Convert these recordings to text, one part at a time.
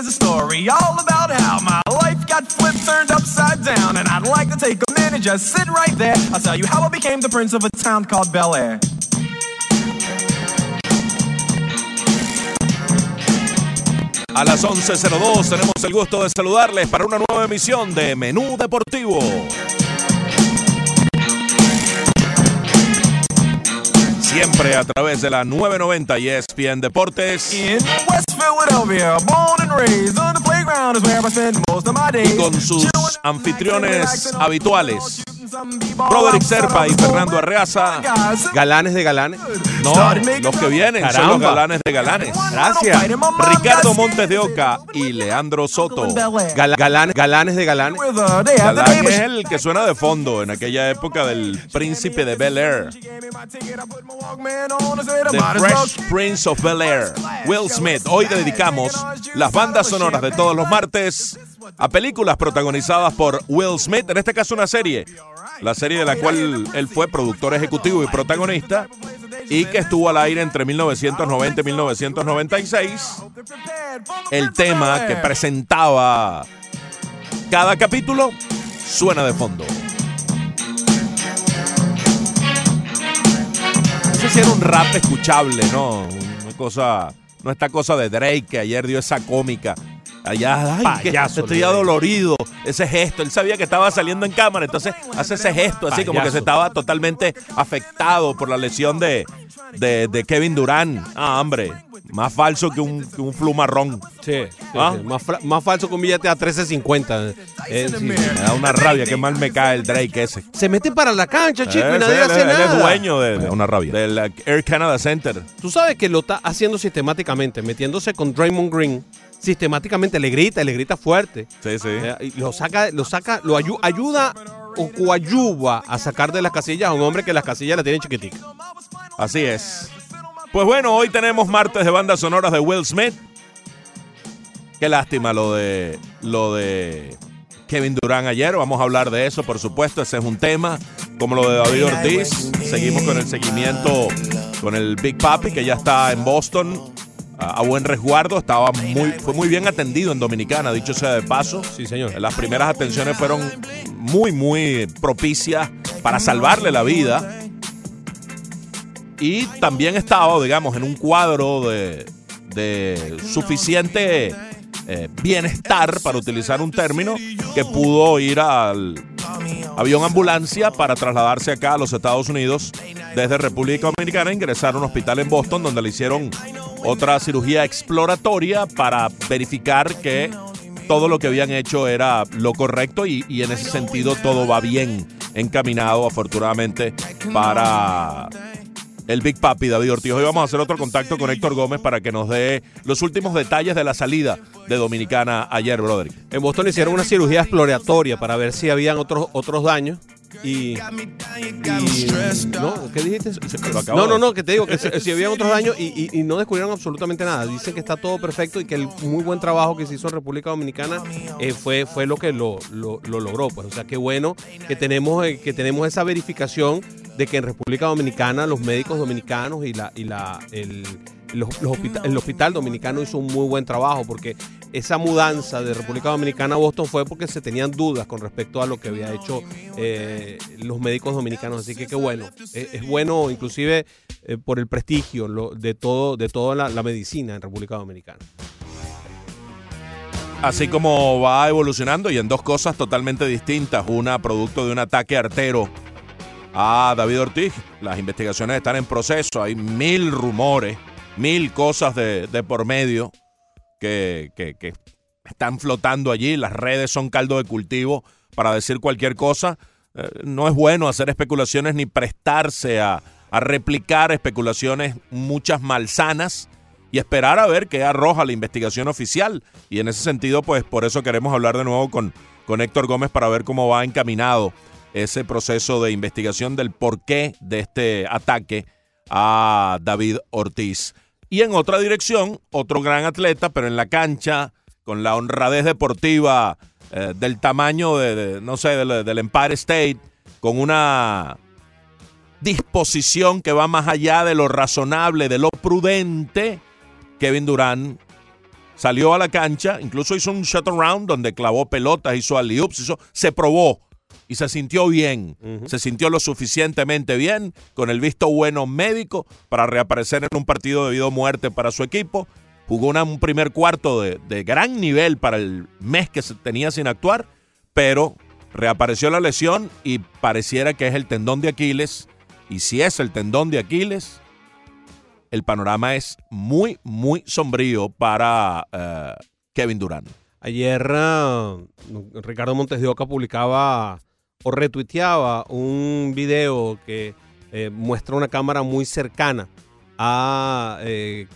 is a story all about how my life got flipped, turned upside down. And I'd like to take a minute, just sit right there. I'll tell you how I became the prince of a town called Bel Air. A las 11.02 tenemos el gusto de saludarles para una nueva emisión de Menú Deportivo. Siempre a través de la 990 y ESPN Deportes. In West Philadelphia, born and raised on the playground is where I spend most of my days. Y con sus anfitriones habituales, Broderick Serpa y Fernando Arreaza. Galanes de galanes. No, los que vienen son los Caramba. galanes de galanes. Gracias. Ricardo Montes de Oca y Leandro Soto. Gala- galanes, galanes de galanes. Galán es el que suena de fondo en aquella época del príncipe de Bel Air. The Fresh Prince of Bel Air. Will Smith. Hoy dedicamos las bandas sonoras de todos los martes a películas protagonizadas por Will Smith, en este caso una serie. La serie de la cual él fue productor ejecutivo y protagonista y que estuvo al aire entre 1990 y 1996. El tema que presentaba cada capítulo suena de fondo. Sé si era un rap escuchable, ¿no? Una cosa, no esta cosa de Drake que ayer dio esa cómica. Allá, ay, que Payaso, estoy Drake. adolorido. Ese gesto, él sabía que estaba saliendo en cámara, entonces hace ese gesto así como que se estaba totalmente afectado por la lesión de, de, de Kevin Durant. Ah, hombre, más falso que un, que un flu marrón. Sí, sí, ¿Ah? sí. Más, más falso que un billete a 13.50. Eh, sí. Me da una rabia, qué mal me cae el Drake ese. Se mete para la cancha, chico, Eh, y nadie él, hace él nada. es dueño de, una rabia. del Air Canada Center. Tú sabes que lo está haciendo sistemáticamente, metiéndose con Draymond Green. Sistemáticamente le grita, y le grita fuerte. Sí, sí. Eh, y lo saca, lo saca, lo ayu- ayuda o coayuva a sacar de las casillas a un hombre que las casillas la tienen chiquitica. Así es. Pues bueno, hoy tenemos martes de bandas sonoras de Will Smith. Qué lástima lo de lo de Kevin Durant ayer. Vamos a hablar de eso, por supuesto. Ese es un tema. Como lo de David Ortiz. Seguimos con el seguimiento con el Big Papi, que ya está en Boston. A, a buen resguardo. Estaba muy, fue muy bien atendido en Dominicana, dicho sea de paso. Sí, señor. Las primeras atenciones fueron muy, muy propicias para salvarle la vida. Y también estaba, digamos, en un cuadro de, de suficiente eh, bienestar, para utilizar un término, que pudo ir al avión ambulancia para trasladarse acá a los Estados Unidos desde República Dominicana, ingresar a un hospital en Boston donde le hicieron otra cirugía exploratoria para verificar que todo lo que habían hecho era lo correcto y, y en ese sentido todo va bien encaminado afortunadamente para el Big Papi David Ortiz. Hoy vamos a hacer otro contacto con Héctor Gómez para que nos dé los últimos detalles de la salida de Dominicana ayer, brother. En Boston hicieron una cirugía exploratoria para ver si habían otros otros daños. Y, y- no, ¿qué dijiste? No, no, no, que te digo que si, si habían otros daños y, y- y no descubrieron absolutamente nada. Dicen que está todo perfecto y que el muy buen trabajo que se hizo en República Dominicana eh, fue, fue lo que lo, lo- lo logró. Pues, o sea, qué bueno que tenemos, eh, que tenemos esa verificación de que en República Dominicana los médicos dominicanos y la, y la el, el hospital dominicano hizo un muy buen trabajo porque esa mudanza de República Dominicana a Boston fue porque se tenían dudas con respecto a lo que había hecho eh, los médicos dominicanos. Así que qué bueno. Es, es bueno inclusive eh, por el prestigio de todo de toda la medicina en República Dominicana. Así como va evolucionando y en dos cosas totalmente distintas. Una producto de un ataque artero a David Ortiz. Las investigaciones están en proceso. Hay mil rumores, mil cosas de, por medio que, están flotando allí. Las redes son caldo de cultivo para decir cualquier cosa. Eh, no es bueno hacer especulaciones ni prestarse a, a replicar especulaciones, muchas malsanas y esperar a ver qué arroja la investigación oficial. Y en ese sentido, pues por eso queremos hablar de nuevo con, con Héctor Gómez para ver cómo va encaminado ese proceso de investigación del porqué de este ataque a David Ortiz. Y en otra dirección, otro gran atleta, pero en la cancha, con la honradez deportiva eh, del tamaño de, no sé, del, del Empire State, con una disposición que va más allá de lo razonable, de lo prudente, Kevin Durant salió a la cancha, incluso hizo un shutdown donde clavó pelotas, hizo alley-oops, se probó y se sintió bien, se sintió lo suficientemente bien con el visto bueno médico para reaparecer en un partido de vida o muerte para su equipo. Jugó una- un primer cuarto de, de gran nivel para el mes que se tenía sin actuar, pero reapareció la lesión y pareciera que es el tendón de Aquiles. Y si es el tendón de Aquiles, el panorama es muy, muy sombrío para eh, Kevin Durant. Ayer ah, Ricardo Montes de Oca publicaba o retuiteaba un video que eh, muestra una cámara muy cercana a eh,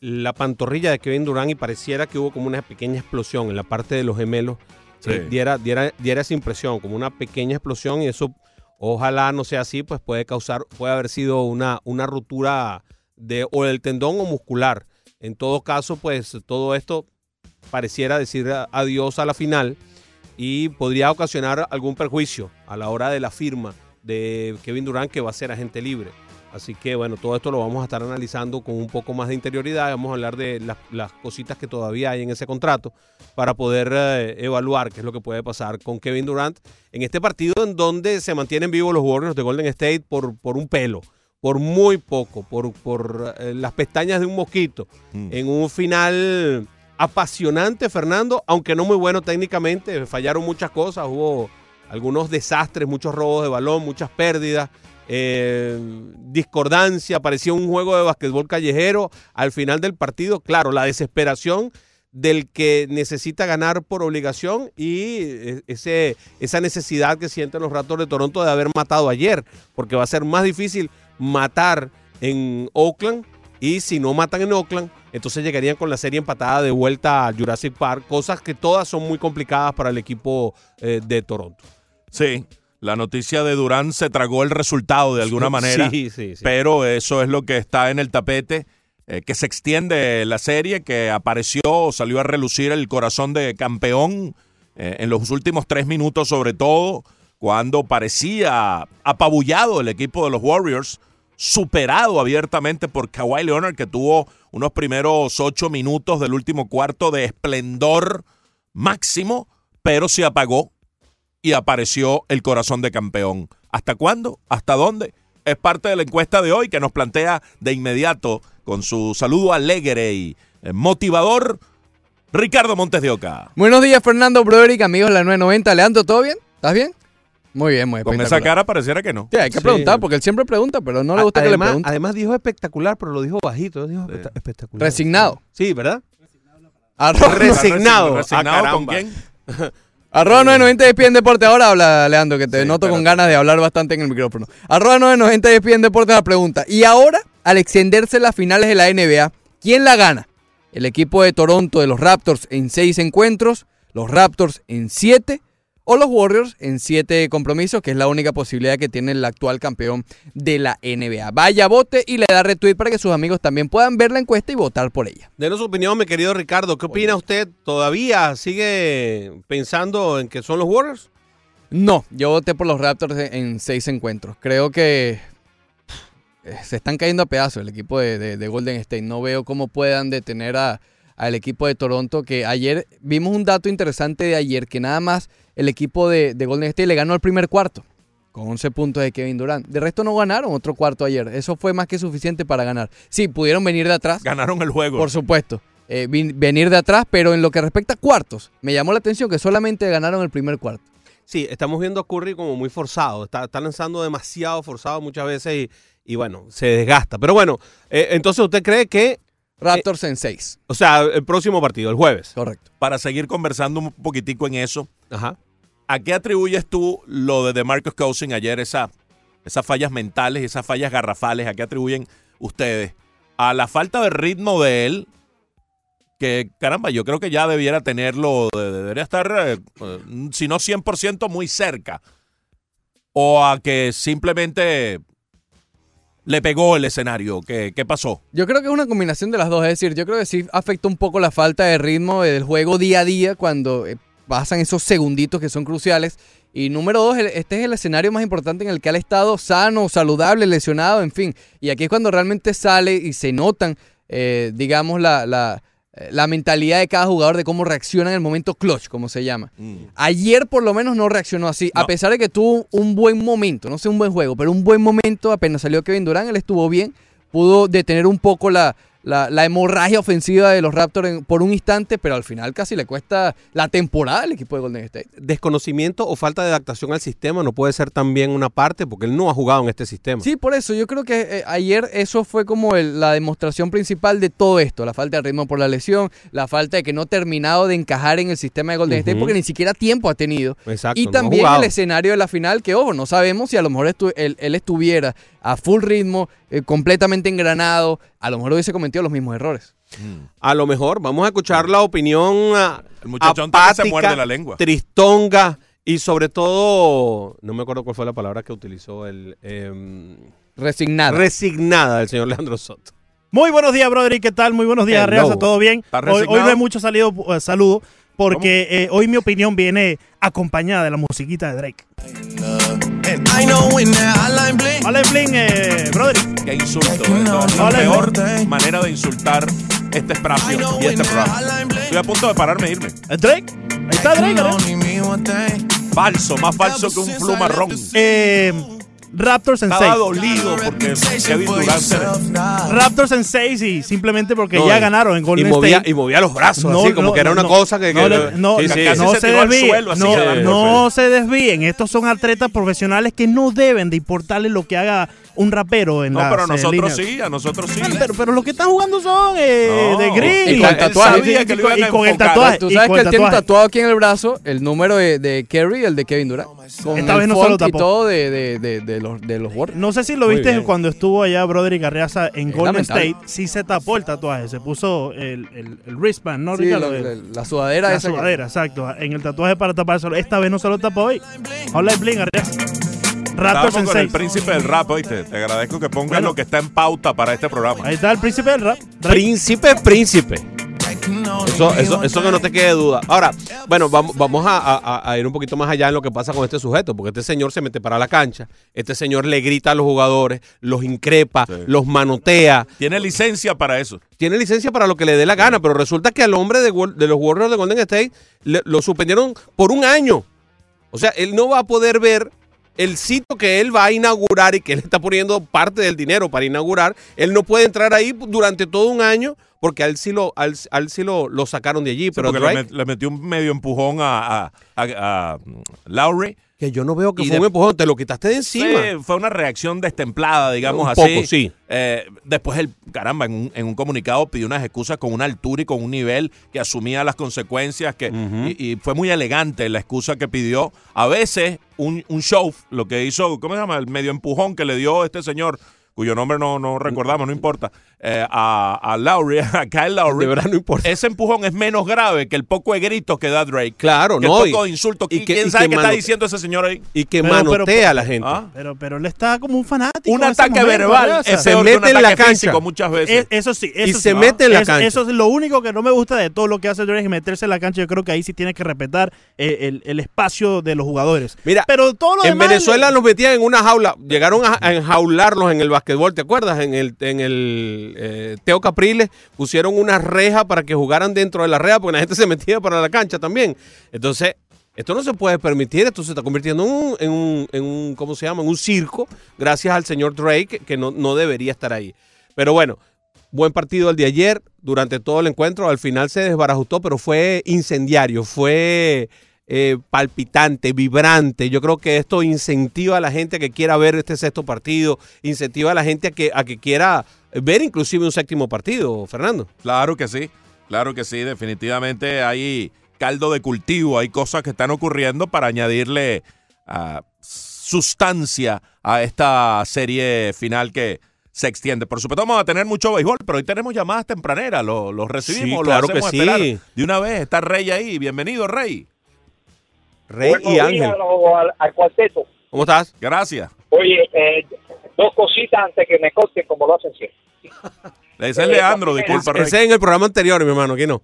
la pantorrilla de Kevin Durant y pareciera que hubo como una pequeña explosión en la parte de los gemelos. Sí. Eh, diera, diera, diera esa impresión, como una pequeña explosión y eso ojalá no sea así, pues puede causar, puede haber sido una, una ruptura de, o del tendón o muscular. En todo caso, pues todo esto pareciera decir adiós a la final y podría ocasionar algún perjuicio a la hora de la firma de Kevin Durant que va a ser agente libre. Así que bueno, todo esto lo vamos a estar analizando con un poco más de interioridad. Vamos a hablar de las, las cositas que todavía hay en ese contrato para poder eh, evaluar qué es lo que puede pasar con Kevin Durant en este partido en donde se mantienen vivos los Warriors de Golden State por, por un pelo, por muy poco, por, por eh, las pestañas de un mosquito, Mm. en un final apasionante, Fernando, aunque no muy bueno técnicamente, fallaron muchas cosas, hubo algunos desastres, muchos robos de balón, muchas pérdidas, eh, discordancia, parecía un juego de basquetbol callejero al final del partido, claro, la desesperación del que necesita ganar por obligación y eh, ese, esa necesidad que sienten los Raptors de Toronto de haber matado ayer, porque va a ser más difícil matar en Oakland y si no matan en Oakland, entonces llegarían con la serie empatada de vuelta a Jurassic Park, cosas que todas son muy complicadas para el equipo eh, de Toronto. Sí, la noticia de Durant se tragó el resultado de alguna manera. Sí, sí, sí. pero eso es lo que está en el tapete, eh, que se extiende la serie, que apareció, salió a relucir el corazón de campeón eh, en los últimos tres minutos sobre todo, cuando parecía apabullado el equipo de los Warriors, superado abiertamente por Kawhi Leonard, que tuvo unos primeros ocho minutos del último cuarto de esplendor máximo, pero se apagó y apareció el corazón de campeón. ¿Hasta cuándo? ¿Hasta dónde? Es parte de la encuesta de hoy que nos plantea de inmediato con su saludo alegre y eh, motivador Ricardo Montes de Oca. Buenos días, Fernando Broderick, amigos de la 990. Leandro, ¿todo bien? ¿Estás bien? Muy bien, muy bien. Con esa cara pareciera que no. Sí, hay que Sí. preguntar, porque él siempre pregunta, pero no le gusta que le además, pregunten. además dijo espectacular, pero lo dijo bajito. Dijo Sí. espectacular. Resignado. Sí, ¿verdad? Resignado. ¿Resignado Ah, con quién? arroba 990 ESPN Deporte. Ahora habla, Leandro, que te Sí, noto con ganas de hablar bastante en el micrófono. Arroba 990 ESPN Deporte la pregunta. Y ahora, al extenderse las finales de la NBA, ¿quién la gana? ¿El equipo de Toronto de los Raptors en seis encuentros? ¿Los Raptors en siete? ¿O los Warriors en siete compromisos? Que es la única posibilidad que tiene el actual campeón de la NBA. Vaya, vote y le da retweet para que sus amigos también puedan ver la encuesta y votar por ella. Denos su opinión, mi querido Ricardo. ¿Qué opina usted? ¿Todavía sigue pensando en que son los Warriors? No, yo voté por los Raptors en, seis encuentros. Creo que se están cayendo a pedazos el equipo de, de- de Golden State. No veo cómo puedan detener a- al equipo de Toronto, que ayer vimos un dato interesante de ayer, que nada más el equipo de, de Golden State le ganó el primer cuarto, con 11 puntos de Kevin Durant. De resto no ganaron otro cuarto ayer. Eso fue más que suficiente para ganar. Sí, pudieron venir de atrás, Ganaron el juego. por supuesto. eh, venir de atrás, pero en lo que respecta a cuartos, me llamó la atención que solamente ganaron el primer cuarto. Sí, estamos viendo a Curry como muy forzado. Está, está lanzando demasiado forzado muchas veces y, y bueno, se desgasta. Pero bueno, eh, entonces usted cree que, Raptors en seis. o sea, el próximo partido, el jueves. Correcto. Para seguir conversando un poquitico en eso, Ajá. ¿a qué atribuyes tú lo de DeMarcus Cousins ayer, esa, esas fallas mentales, esas fallas garrafales? ¿A qué atribuyen ustedes? ¿A la falta de ritmo de él? Que, caramba, yo creo que ya debiera tenerlo, de- debería estar, eh, eh, si no 100%, muy cerca. ¿O a que simplemente le pegó el escenario? ¿Qué, qué pasó? Yo creo que es una combinación de las dos. Es decir, yo creo que sí afecta un poco la falta de ritmo del juego día a día cuando eh, pasan esos segunditos que son cruciales. Y número dos, este es el escenario más importante en el que ha estado sano, saludable, lesionado, en fin. Y aquí es cuando realmente sale y se notan, eh, digamos, la, la- la mentalidad de cada jugador de cómo reacciona en el momento clutch, como se llama. Mm. Ayer por lo menos no reaccionó así, No. a pesar de que tuvo un buen momento, no sé un buen juego, pero un buen momento, apenas salió Kevin Durant, él estuvo bien, pudo detener un poco la, la, la hemorragia ofensiva de los Raptors en- por un instante, pero al final casi le cuesta la temporada al equipo de Golden State. Desconocimiento o falta de adaptación al sistema no puede ser también una parte porque él no ha jugado en este sistema. Sí, por eso yo creo que eh, ayer eso fue como el- la demostración principal de todo esto, la falta de ritmo por la lesión, la falta de que no ha terminado de encajar en el sistema de Golden State porque ni siquiera tiempo ha tenido. Exacto. Y también el escenario de la final, que ojo, no sabemos si a lo mejor estu- él, él estuviera a full ritmo, eh, completamente engranado, a lo mejor hubiese cometido los mismos errores. Mm. A lo mejor vamos a escuchar la opinión ah, El muchachón también se apática, muerde la lengua. tristonga y sobre todo, no me acuerdo cuál fue la palabra que utilizó el em, Resignado. resignada del señor Leandro Soto. Muy buenos días, Broderick. ¿Qué tal? Muy buenos días. Reaza. ¿Todo bien? ¿Estás Hoy, hoy no hay mucho salido, eh, saludo porque eh, hoy mi opinión viene acompañada de la musiquita de Drake. And I know when that hotline bling. Vale, Blin, eh, Broderick. Qué insulto. es la peor manera de insultar este espacio y este programa. Estoy a punto de pararme e irme. Eh, Drake. Ahí está Drake. one thing. Falso, más falso que un flu marrón. Eh, Raptors en Estaba 6. dolido porque Kevin Durant se... Raptors en 6 y simplemente porque No, ya y- ganaron en Y Golden movía, State. y movía los brazos No, así, como no, que era una cosa que... No, que- le- no, sí, sí, casi no se desvíen, suelo así, no se desvíen. Estos son atletas profesionales que no deben de importarle lo que haga un rapero en No, las pero a eh, nosotros líneas. sí, a nosotros sí. Ah, Pero, pero los que están jugando son eh, No. de Green. Y con Él tatuaje. que lo y con el tatuaje. Tú y sabes con que el él tiene tatuaje. tatuado aquí en el brazo el número de, de Kerry y el de Kevin Durant. Con Esta el vez no se lo font y tapó. todo de, de, de, de los, de los Warriors. No sé si lo Muy viste bien. cuando estuvo allá Broderick Arreaza en Es Golden lamentable. State. Sí se tapó el tatuaje. Se puso el, el, el wristband, ¿no, Sí, Ricardo? El- la, la sudadera la esa que- sudadera, exacto. En el tatuaje para taparse. Esta vez no se lo tapó hoy. Hola, Bling, Arreaza. En con el 6. príncipe del rap, oíste. Te agradezco que pongas Bueno. lo que está en pauta para este programa. Ahí está el príncipe del rap. Drake. Príncipe, príncipe. Eso, eso, eso que no te quede duda. Ahora, bueno, vamos, vamos a, a- a ir un poquito más allá en lo que pasa con este sujeto, porque este señor se mete para la cancha, este señor le grita a los jugadores, los increpa, Sí. los manotea, Tiene licencia para eso. tiene licencia para lo que le dé la gana, pero resulta que al hombre de, Gol- de los Warriors de Golden State le- lo suspendieron por un año. O sea, él no va a poder ver el sitio que él va a inaugurar y que él está poniendo parte del dinero para inaugurar. Él no puede entrar ahí durante todo un año porque a él sí lo, a él- a él sí lo, lo sacaron de allí. Sí, pero porque le, met- le metió un medio empujón a, a, a- a Lowry. Que yo no veo que y fue de- un empujón, te lo quitaste de encima. Sí, fue una reacción destemplada, digamos Un así. poco, sí. Eh, después, el caramba, en un, en un comunicado pidió unas excusas con una altura y con un nivel que asumía las consecuencias. que y, y fue muy elegante la excusa que pidió. A veces, un, un show, lo que hizo, ¿cómo se llama? El medio empujón que le dio este señor, cuyo nombre no, no recordamos, no importa, eh, a, a Lowry, a Kyle Lowry. De verdad no importa. Ese empujón es menos grave que el poco de gritos que da Drake. Claro, que no. el poco y- de insultos. y ¿Quién que- y sabe qué está diciendo ese señor ahí? y que Pero- pero- manotea a la gente. ¿Ah? Pero, pero él está como un fanático. Un ataque momento, verbal es Se peor que un mete en la cancha. físico muchas veces. Es- eso sí, eso Y sí. se mete en la Eso- cancha. Eso es lo único que no me gusta de todo lo que hace Drake, es meterse en la cancha. Yo creo que ahí sí tiene que respetar eh, el, el espacio de los jugadores. Mira, Pero todo lo En demás- Venezuela los metían en una jaula, llegaron a, a enjaularlos en el basquetbol, ¿te acuerdas? En el, en el eh, Teo Capriles pusieron una reja para que jugaran dentro de la reja porque la gente se metía para la cancha también. Entonces, esto no se puede permitir, esto se está convirtiendo en un, en un, ¿cómo se llama? En un circo, gracias al señor Drake, que no, no debería estar ahí. Pero bueno, buen partido el de ayer, durante todo el encuentro, al final se desbarajustó, pero fue incendiario, fue eh, palpitante, vibrante. Yo creo que esto incentiva a la gente a que quiera ver este sexto partido, incentiva a la gente a que, a que quiera ver inclusive un séptimo partido, Fernando. Claro que sí, claro que sí, definitivamente hay caldo de cultivo, hay cosas que están ocurriendo para añadirle ah, sustancia a esta serie final que se extiende. Por supuesto vamos a tener mucho béisbol, pero hoy tenemos llamadas tempraneras, lo- los recibimos, Sí, claro lo hacemos que esperar. sí. De una vez está Rey ahí, bienvenido Rey. Rey Buenos y Ángel. al, al cuarteto. ¿Cómo estás? Gracias. Oye, eh, dos cositas antes que me corten como lo hacen siempre. Ese es Eh, Leandro, disculpa Rey. Ese en el programa anterior, mi hermano, aquí no.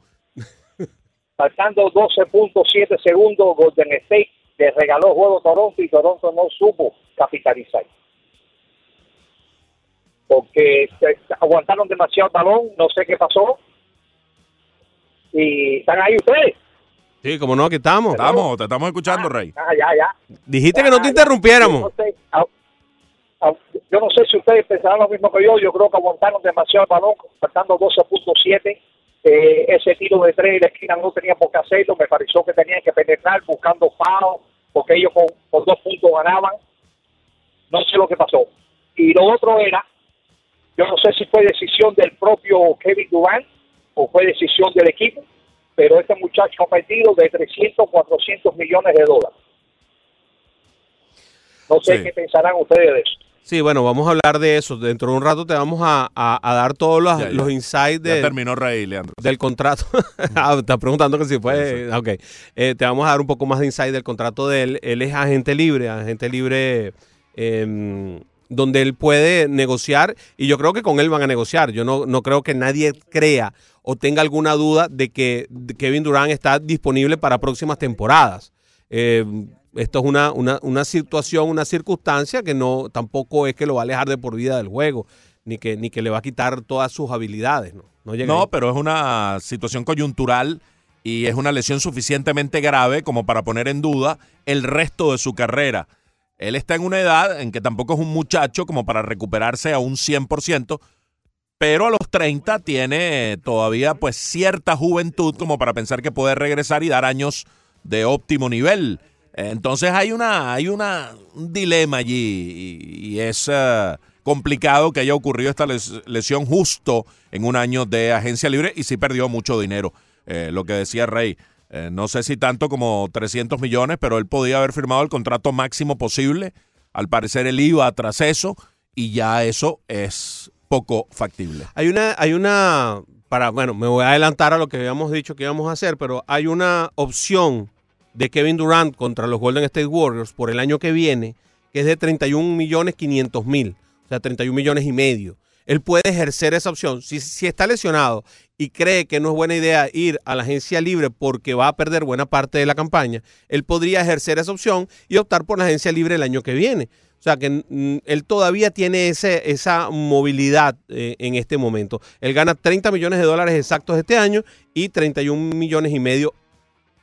Faltando 12.7 segundos, Golden State le regaló juego a Toronto y Toronto no supo capitalizar. Porque se- aguantaron demasiado el balón, no sé qué pasó. Y están ahí ustedes. Sí, como no, aquí estamos. Estamos, te estamos escuchando, Rey. Ah, ya, ya. Dijiste que no te interrumpiéramos. Yo no sé, yo no sé si ustedes pensarán lo mismo que yo. Yo creo que aguantaron demasiado el balón, faltando 12.7. Eh, ese tiro de tres en la esquina no tenía por qué hacerlo. Me pareció que tenían que penetrar buscando pao, porque ellos con, con dos puntos ganaban. No sé lo que pasó. Y lo otro era, yo no sé si fue decisión del propio Kevin Durant o fue decisión del equipo, pero este muchacho ha perdido de 300, 400 millones de dólares. No sé Sí. qué pensarán ustedes de eso. Sí, bueno, vamos a hablar de eso. Dentro de un rato te vamos a, a- a dar todos los, Ya, ya. los insights Ya terminó Rey, Leandro. del contrato. ah, estás preguntando que si fue. Ok. Eh, te vamos a dar un poco más de insight del contrato de él. Él es agente libre, agente libre em, donde él puede negociar y yo creo que con él van a negociar. Yo no, no creo que nadie crea o tenga alguna duda de que Kevin Durant está disponible para próximas temporadas. Eh, esto es una, una, una situación, una circunstancia que no tampoco es que lo va a alejar de por vida del juego, ni que, ni que le va a quitar todas sus habilidades. No, no, llega. No, pero es una situación coyuntural y es una lesión suficientemente grave como para poner en duda el resto de su carrera. Él está en una edad en que tampoco es un muchacho como para recuperarse a un 100%, pero a los 30 tiene todavía pues cierta juventud como para pensar que puede regresar y dar años de óptimo nivel. Entonces hay una hay una un dilema allí y, es eh, complicado que haya ocurrido esta les- lesión justo en un año de agencia libre y sí perdió mucho dinero. Eh, lo que decía Rey, eh, no sé si tanto como 300 millones, pero él podía haber firmado el contrato máximo posible. Al parecer él iba tras eso y ya eso es poco factible. Hay una, hay una, para, bueno, me voy a adelantar a lo que habíamos dicho que íbamos a hacer, pero hay una opción de Kevin Durant contra los Golden State Warriors por el año que viene, que es de 31 millones 500 mil, o sea, 31 millones y medio. Él puede ejercer esa opción. Si, si está lesionado y cree que no es buena idea ir a la agencia libre porque va a perder buena parte de la campaña, él podría ejercer esa opción y optar por la agencia libre el año que viene. O sea que él todavía tiene ese, esa movilidad eh, en este momento. Él gana 30 millones de dólares exactos este año y 31 millones y medio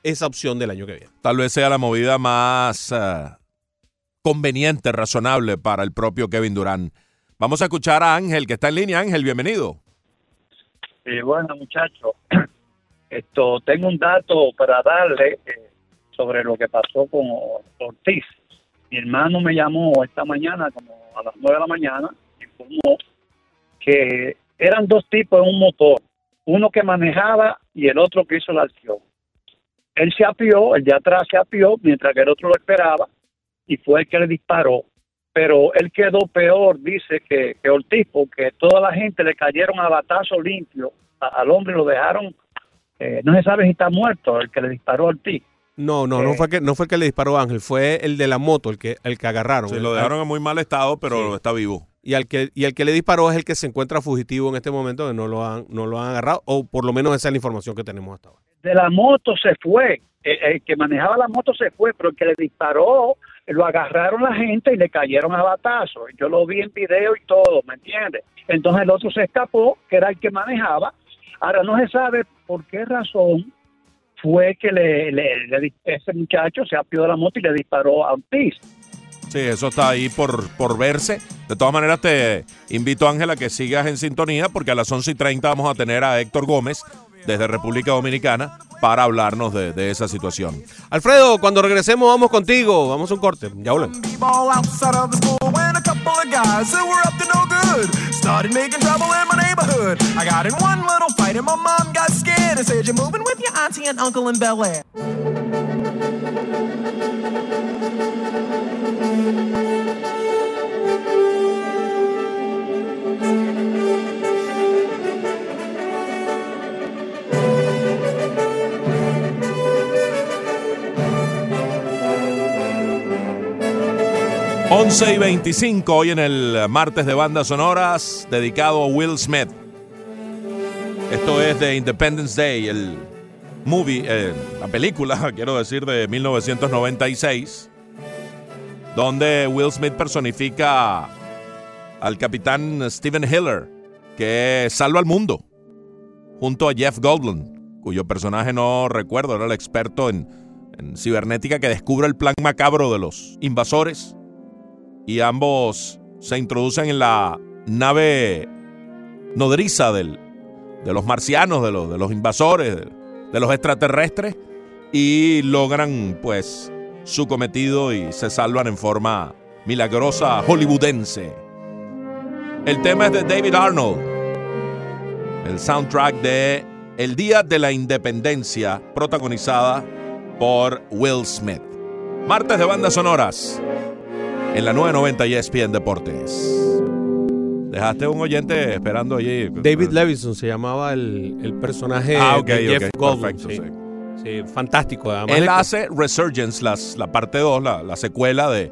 esa opción del año que viene. Tal vez sea la movida más eh, conveniente, razonable para el propio Kevin Durant. Vamos a escuchar a Ángel, que está en línea. Ángel, bienvenido. Sí, bueno, muchachos, esto tengo un dato para darle eh, sobre lo que pasó con Ortiz. Mi hermano me llamó esta mañana, como a las nueve de la mañana, informó que eran dos tipos en un motor, uno que manejaba y el otro que hizo la acción. Él se apió, el de atrás se apió, mientras que el otro lo esperaba, y fue el que le disparó. Pero él quedó peor, dice que, que Ortiz, porque toda la gente le cayeron a batazo limpio al hombre y lo dejaron, eh, no se sabe si está muerto, el que le disparó a Ortiz. No, no, no Eh. fue que no fue que le disparó a Ángel, fue el de la moto el que el que agarraron. Se El- lo dejaron en muy mal estado, pero Sí. está vivo. y al que y al que le disparó es el que se encuentra fugitivo en este momento, que no lo han no lo han agarrado o por lo menos esa es la información que tenemos hasta ahora. De la moto se fue, el, el que manejaba la moto se fue, pero el que le disparó, lo agarraron la gente y le cayeron a batazo. Yo lo vi en video y todo, ¿me entiendes? Entonces el otro se escapó, que era el que manejaba. Ahora no se sabe por qué razón fue que le, le- le ese muchacho se apió de la moto y le disparó a Ortiz. Sí, eso está ahí por, por verse. De todas maneras, te invito, Ángela, que sigas en sintonía, porque a las 11 y 30 vamos a tener a Héctor Gómez desde República Dominicana para hablarnos de, de esa situación. Alfredo, cuando regresemos vamos contigo, vamos a un corte, ya volvemos. 11 y 25 hoy en el martes de bandas sonoras dedicado a Will Smith. Esto es de Independence Day, el movie, eh, la película, quiero decir, de 1996, donde Will Smith personifica al capitán Steven Hiller, que salva al mundo, junto a Jeff Goldblum, cuyo personaje no recuerdo, era el experto en, en cibernética que descubre el plan macabro de los invasores y ambos se introducen en la nave nodriza del, de los marcianos, de los, de los invasores, de, de los extraterrestres, y logran pues su cometido y se salvan en forma milagrosa hollywoodense. El tema es de David Arnold, el soundtrack de El Día de la Independencia, protagonizada por Will Smith. Martes de bandas sonoras en la 990 ESPN Deportes. Dejaste un oyente esperando allí. David Levison se llamaba el, el personaje Ah, ok, de Jeff ok, Goldblum. perfecto, sí. sí. Sí, fantástico. Además Él hace Resurgence, las- la parte 2, la, la secuela de,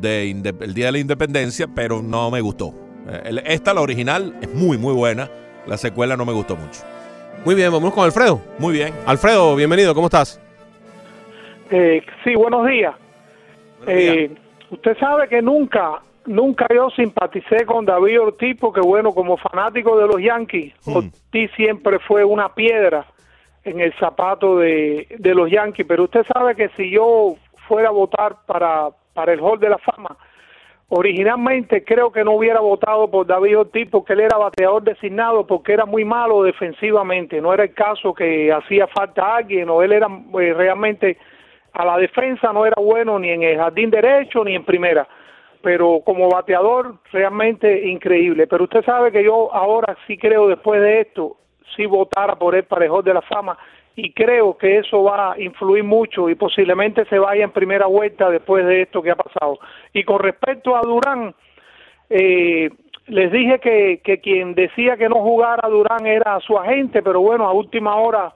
de El Día de la Independencia, pero no me gustó. Eh, el- Esta, la original, es muy, muy buena. La secuela no me gustó mucho. Muy bien, vamos con Alfredo. Muy bien. Alfredo, bienvenido, ¿cómo estás? Eh, sí, buenos días. Eh, usted sabe que nunca, nunca yo simpaticé con David Ortiz porque, bueno, como fanático de los Yankees, Hmm. Ortiz siempre fue una piedra en el zapato de, de los Yankees. Pero usted sabe que si yo fuera a votar para, para el Hall de la Fama, originalmente creo que no hubiera votado por David Ortiz porque él era bateador designado, porque era muy malo defensivamente. No era el caso que hacía falta alguien o él era eh, realmente a la defensa no era bueno ni en el jardín derecho ni en primera. Pero como bateador realmente increíble. Pero usted sabe que yo ahora sí creo después de esto, sí votara por el Hall de la Fama y creo que eso va a influir mucho y posiblemente se vaya en primera vuelta después de esto que ha pasado. Y con respecto a Durán, eh, les dije que, que quien decía que no jugara Durán era su agente, pero bueno, a última hora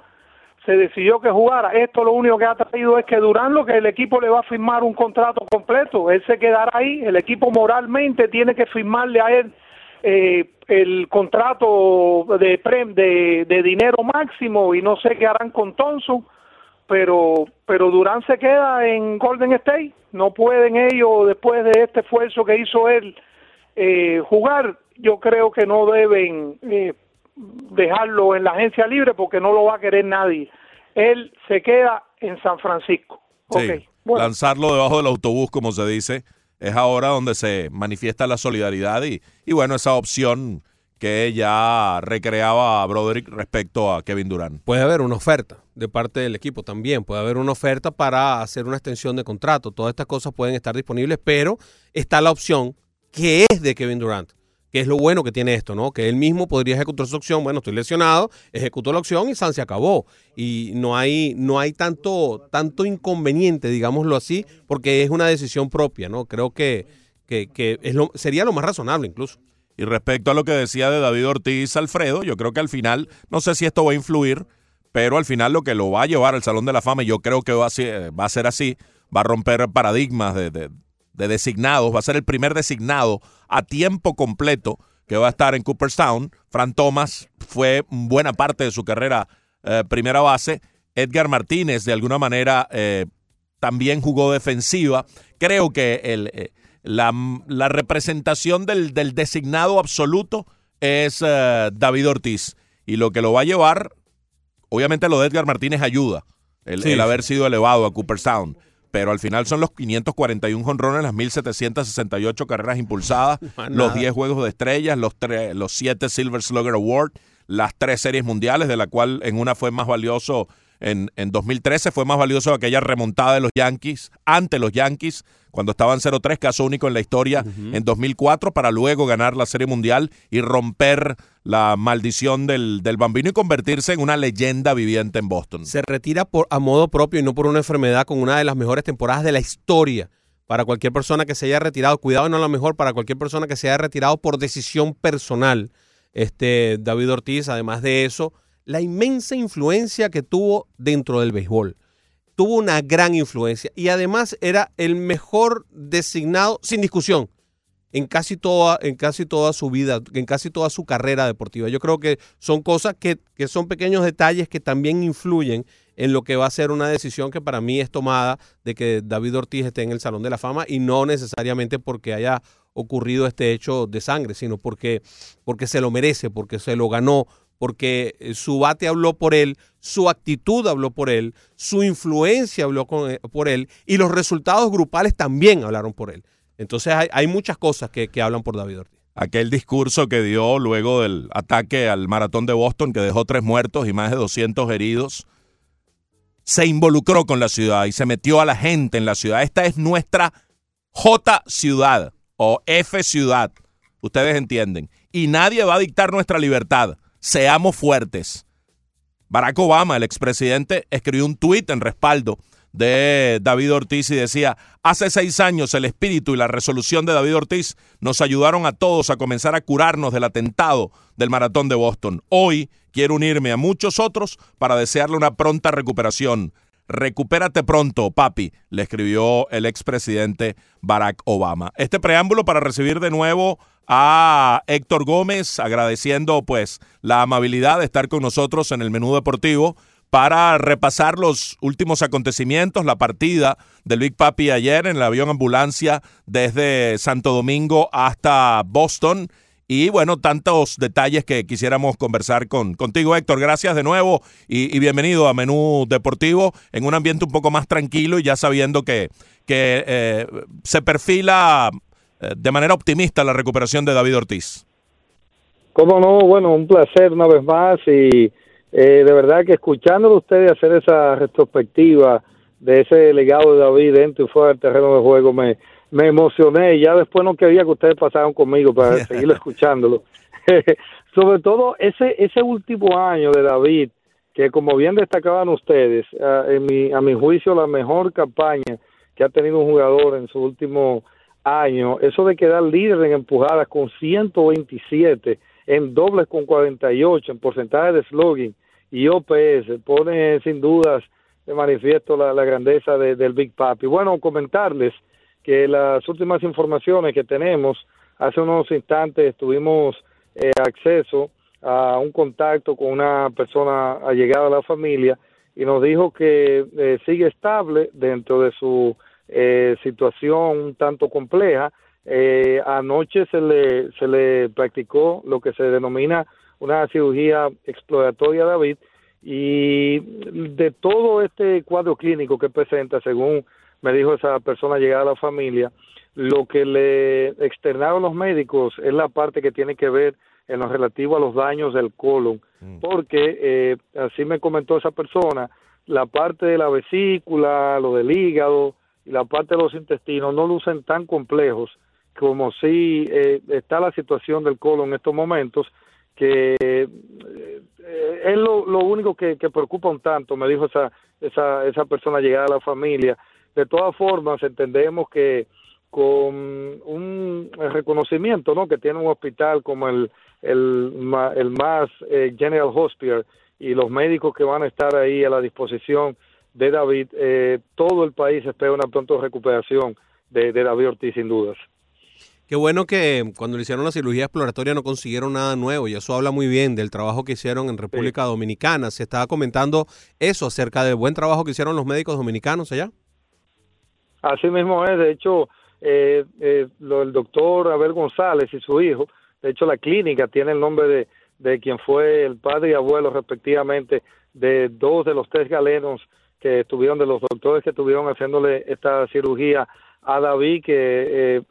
se decidió que jugara. Esto lo único que ha traído es que Durán lo que el equipo le va a firmar un contrato completo, él se quedará ahí, el equipo moralmente tiene que firmarle a él eh, el contrato de, prem- de, dinero máximo y no sé qué harán con Thompson, pero pero Durán se queda en Golden State, no pueden ellos después de este esfuerzo que hizo él eh, jugar, yo creo que no deben eh, dejarlo en la agencia libre porque no lo va a querer nadie. Él se queda en San Francisco. Sí. Ok, bueno. Lanzarlo debajo del autobús, como se dice, es ahora donde se manifiesta la solidaridad y, y bueno, esa opción que ya recreaba a Broderick respecto a Kevin Durant. Puede haber una oferta de parte del equipo también. Puede haber una oferta para hacer una extensión de contrato. Todas estas cosas pueden estar disponibles, pero está la opción que es de Kevin Durant. Que es lo bueno que tiene esto, ¿no? Que él mismo podría ejecutar su opción. Bueno, estoy lesionado, ejecuto la opción y San se acabó. Y no hay, no hay tanto, tanto inconveniente, digámoslo así, porque es una decisión propia, ¿no? Creo que, que, que es lo, sería lo más razonable incluso. Y respecto a lo que decía de David Ortiz Alfredo, yo creo que al final, no sé si esto va a influir, pero al final lo que lo va a llevar al Salón de la Fama, y yo creo que va a ser, va a ser así, va a romper paradigmas de- de designados, va a ser el primer designado a tiempo completo que va a estar en Cooperstown. Fran Thomas fue buena parte de su carrera eh, primera base. Edgar Martínez, de alguna manera, eh, también jugó defensiva. Creo que el, eh, la, la representación del, del designado absoluto es David Ortiz. Y lo que lo va a llevar, obviamente lo de Edgar Martínez ayuda, el, Sí, el haber sido elevado a Cooperstown. Pero al final son los 541 jonrones, las 1768 carreras impulsadas, los nada. 10 juegos de estrellas, los, los 7 Silver Slugger Award, las tres series mundiales, de la cual en una fue más valioso en, en 2013, fue más valioso aquella remontada de los Yankees, ante los Yankees, cuando estaban 0-3, caso único en la historia, en 2004, para luego ganar la serie mundial y romper la maldición del, del bambino y convertirse en una leyenda viviente en Boston. se retira por, a modo propio y no por una enfermedad con una de las mejores temporadas de la historia. Para cualquier persona que se haya retirado, cuidado, no a lo mejor, para cualquier persona que se haya retirado por decisión personal, este David Ortiz, además de eso, la inmensa influencia que tuvo dentro del béisbol. Tuvo una gran influencia y además era el mejor designado, sin discusión, en casi toda, en casi toda su vida, en casi toda su carrera deportiva. Yo creo que son cosas que, que son pequeños detalles que también influyen en lo que va a ser una decisión que para mí es tomada de que David Ortiz esté en el Salón de la Fama y no necesariamente porque haya ocurrido este hecho de sangre, sino porque, porque se lo merece, porque se lo ganó, porque eh, su bate habló por él, su actitud habló por él, su influencia habló eh, por él y los resultados grupales también hablaron por él. Entonces hay, hay muchas cosas que, que hablan por David Ortiz. Aquel discurso que dio luego del ataque al maratón de Boston, que dejó tres muertos y más de 200 heridos, se involucró con la ciudad y se metió a la gente en la ciudad. Esta es nuestra J ciudad o F ciudad. Ustedes entienden. Y nadie va a dictar nuestra libertad. Seamos fuertes. Barack Obama, el expresidente, escribió un tuit en respaldo de David Ortiz y decía, hace seis años el espíritu y la resolución de David Ortiz nos ayudaron a todos a comenzar a curarnos del atentado del maratón de Boston. Hoy quiero unirme a muchos otros para desearle una pronta recuperación. Recupérate pronto, papi, le escribió el expresidente Barack Obama. Este preámbulo para recibir de nuevo a Héctor Gómez, agradeciendo pues la amabilidad de estar con nosotros en el menú deportivo para repasar los últimos acontecimientos, la partida del Big Papi ayer en el avión ambulancia desde Santo Domingo hasta Boston. Y bueno, tantos detalles que quisiéramos conversar con, contigo, Héctor. Gracias de nuevo y, bienvenido a Menú Deportivo en un ambiente un poco más tranquilo y ya sabiendo que, que eh, se perfila de manera optimista la recuperación de David Ortiz. Cómo no, bueno, un placer una vez más y eh, de verdad que escuchándolo ustedes hacer esa retrospectiva de ese legado de David dentro y fuera del terreno de juego me, me emocioné y ya después no quería que ustedes pasaran conmigo para seguir escuchándolo. Sobre todo ese ese último año de David, que como bien destacaban ustedes, a, en mi, a mi juicio la mejor campaña que ha tenido un jugador en su último año, eso de quedar líder en empujadas con 127, en dobles con 48, en porcentaje de slugging y OPS, pone sin dudas de manifiesto la, la grandeza de, del Big Papi. Bueno, comentarles que las últimas informaciones que tenemos, hace unos instantes tuvimos eh, acceso a un contacto con una persona allegada a la familia y nos dijo que eh, sigue estable dentro de su eh, situación un tanto compleja. Eh, anoche se le, se le practicó lo que se denomina una cirugía exploratoria David y de todo este cuadro clínico que presenta, según me dijo esa persona llegada a la familia, lo que le externaron los médicos es la parte que tiene que ver en lo relativo a los daños del colon, porque eh, así me comentó esa persona, la parte de la vesícula, lo del hígado la parte de los intestinos no lucen tan complejos como si eh, está la situación del colon en estos momentos, que eh, es lo, lo único que, que, preocupa un tanto, me dijo esa, esa, esa persona llegada a la familia. De todas formas, entendemos que con un reconocimiento ¿no? que tiene un hospital como el, el, el más eh, General Hospital y los médicos que van a estar ahí a la disposición de David, eh, todo el país espera una pronta recuperación de, de David Ortiz, sin dudas. Qué bueno que cuando le hicieron la cirugía exploratoria no consiguieron nada nuevo y eso habla muy bien del trabajo que hicieron en República sí. Dominicana. Se estaba comentando eso acerca del buen trabajo que hicieron los médicos dominicanos allá. Así mismo es, de hecho, eh, eh, lo, el doctor Abel González y su hijo, de hecho la clínica tiene el nombre de, de quien fue el padre y abuelo respectivamente de dos de los tres galenos que estuvieron, de los doctores que estuvieron haciéndole esta cirugía a David que eh,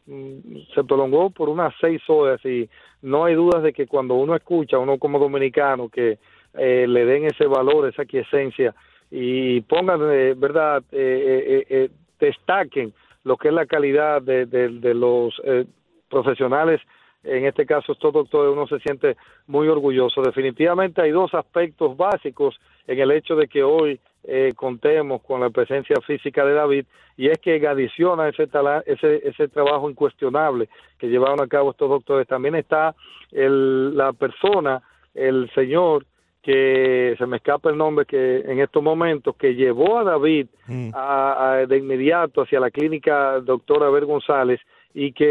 se prolongó por unas seis horas y no hay dudas de que cuando uno escucha, uno como dominicano, que eh, le den ese valor, esa quiesencia y pongan, eh, ¿verdad?, eh, destaquen lo que es la calidad de, de, de los profesionales en este caso estos doctores uno se siente muy orgulloso. Definitivamente hay dos aspectos básicos en el hecho de que hoy eh, contemos con la presencia física de David y es que en adición a ese, ese, ese trabajo incuestionable que llevaron a cabo estos doctores, también está el, la persona, el señor que se me escapa el nombre que en estos momentos que llevó a David mm. a, a, de inmediato hacia la clínica doctora Abel González y que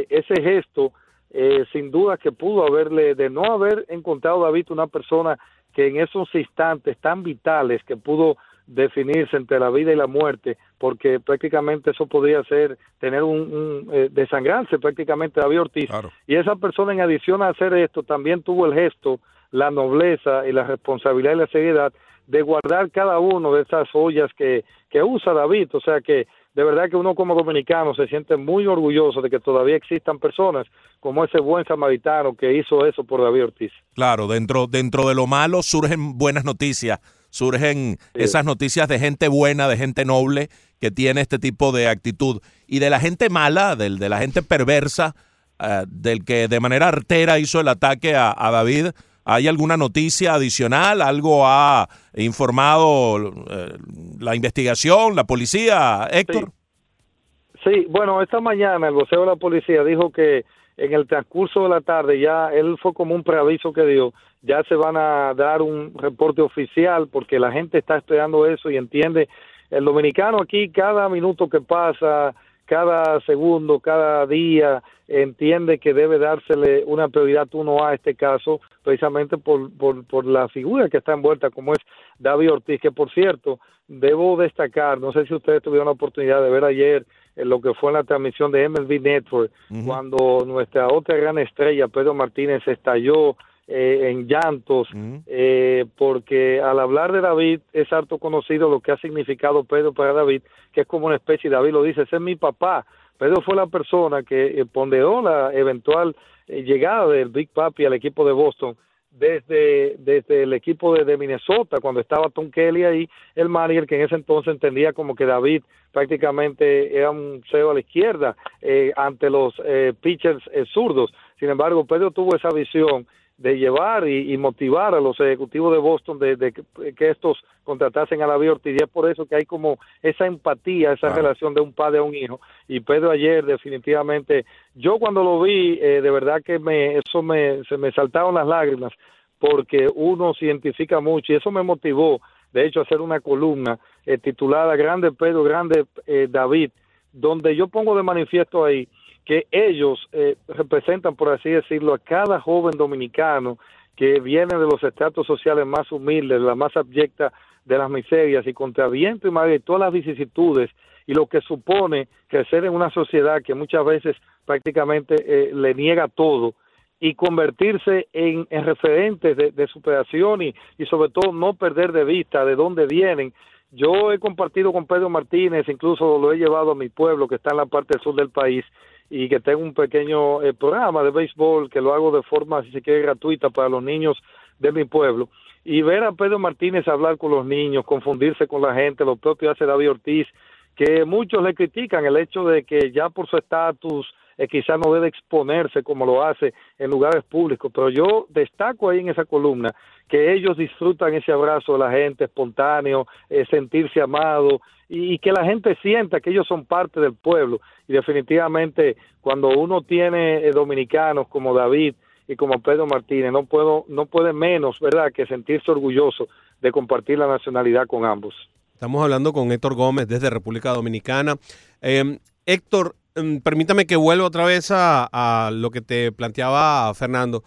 eh, ese gesto eh, sin duda que pudo haberle, de no haber encontrado David una persona que en esos instantes tan vitales que pudo definirse entre la vida y la muerte, porque prácticamente eso podría ser tener un, un eh, desangrarse prácticamente David Ortiz. Claro. Y esa persona en adición a hacer esto también tuvo el gesto la nobleza y la responsabilidad y la seriedad de guardar cada uno de esas ollas que, que usa David. O sea que de verdad que uno como dominicano se siente muy orgulloso de que todavía existan personas como ese buen samaritano que hizo eso por David Ortiz. Claro, dentro, dentro de lo malo surgen buenas noticias, surgen esas noticias de gente buena, de gente noble que tiene este tipo de actitud. Y de la gente mala, del, de la gente perversa, eh, del que de manera artera hizo el ataque a, a David, ¿Hay alguna noticia adicional? ¿Algo ha informado eh, la investigación, la policía, Héctor? Sí. bueno, esta mañana el vocero de la policía dijo que en el transcurso de la tarde ya él fue como un preaviso que dio, ya se van a dar un reporte oficial porque la gente está esperando eso y entiende, el dominicano aquí cada minuto que pasa, cada segundo, cada día, entiende que debe dársele una prioridad uno a este caso, precisamente por, por, por la figura que está envuelta, como es David Ortiz, que por cierto, debo destacar, no sé si ustedes tuvieron la oportunidad de ver ayer en lo que fue en la transmisión de MLB Network, cuando nuestra otra gran estrella, Pedro Martínez, estalló eh, en llantos, eh, porque al hablar de David es harto conocido lo que ha significado Pedro para David, que es como una especie, David lo dice, ese es mi papá. Pedro fue la persona que eh, ponderó la eventual llegada del Big Papi al equipo de Boston desde, desde el equipo de, Minnesota, cuando estaba Tom Kelly ahí, el manager que en ese entonces entendía como que David prácticamente era un cero a la izquierda ante los pitchers zurdos. Sin embargo, Pedro tuvo esa visión de llevar y, motivar a los ejecutivos de Boston de, que, estos contratasen a la Ortiz. Y es por eso que hay como esa empatía, esa relación de un padre a un hijo. Y Pedro ayer definitivamente yo cuando lo vi eh, de verdad que me eso me se me saltaron las lágrimas porque uno se identifica mucho y eso me motivó de hecho a hacer una columna eh, titulada Grande Pedro, Grande eh, David donde yo pongo de manifiesto ahí que ellos eh, representan, por así decirlo, a cada joven dominicano que viene de los estratos sociales más humildes, de la más abyecta de las miserias y contra viento y madre, todas las vicisitudes y lo que supone crecer en una sociedad que muchas veces prácticamente eh, le niega todo y convertirse en, referentes de, superación y, y sobre todo no perder de vista de dónde vienen. Yo he compartido con Pedro Martínez, incluso lo he llevado a mi pueblo que está en la parte sur del país y que tengo un pequeño eh, programa de béisbol que lo hago de forma, si se quiere, gratuita para los niños de mi pueblo. Y ver a Pedro Martínez hablar con los niños, confundirse con la gente, lo propio hace David Ortiz, que muchos le critican el hecho de que ya por su estatus eh, quizás no debe exponerse como lo hace en lugares públicos, pero yo destaco ahí en esa columna que ellos disfrutan ese abrazo de la gente espontáneo, eh, sentirse amado y, que la gente sienta que ellos son parte del pueblo. Y definitivamente cuando uno tiene eh, dominicanos como David y como Pedro Martínez, no, puedo, no puede menos, ¿verdad?, que sentirse orgulloso de compartir la nacionalidad con ambos. Estamos hablando con Héctor Gómez desde República Dominicana. Em, Héctor, em, permítame que vuelva otra vez a, lo que te planteaba Fernando.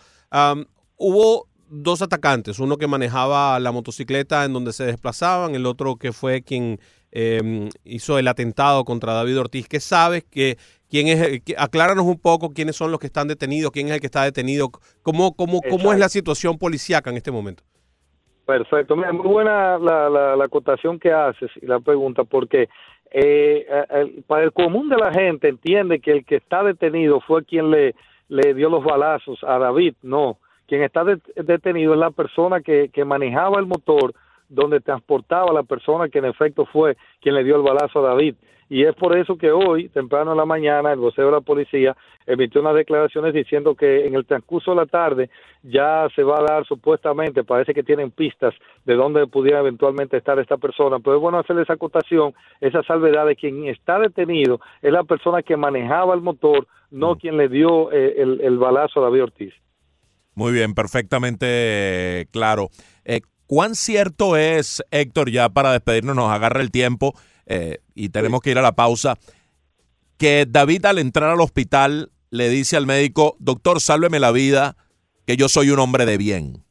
hubo dos atacantes, uno que manejaba la motocicleta en donde se desplazaban, el otro que fue quien em, hizo el atentado contra David Ortiz. ¿Qué sabes? que quién es? acláranos un poco quiénes son los que están detenidos, quién es el que está detenido, cómo, cómo, cómo es la situación policíaca en este momento. Perfecto, Mira, muy buena la, la, acotación que haces y la pregunta, porque eh, para el común de la gente entiende que el que está detenido fue quien le, le dio los balazos a David, no, quien está detenido es la persona que, que manejaba el motor donde transportaba a la persona que en efecto fue quien le dio el balazo a David. Y es por eso que hoy, temprano en la mañana, el vocero de la policía emitió unas declaraciones diciendo que en el transcurso de la tarde ya se va a dar supuestamente, parece que tienen pistas de dónde pudiera eventualmente estar esta persona, pero es bueno hacer esa acotación, esa salvedad de quien está detenido es la persona que manejaba el motor, no mm. quien le dio eh, el, el balazo a David Ortiz. Muy bien, perfectamente claro. Eh, ¿Cuán cierto es, Héctor, ya para despedirnos, nos agarra el tiempo eh, y tenemos que ir a la pausa, que David al entrar al hospital le dice al médico, doctor, sálveme la vida, que yo soy un hombre de bien?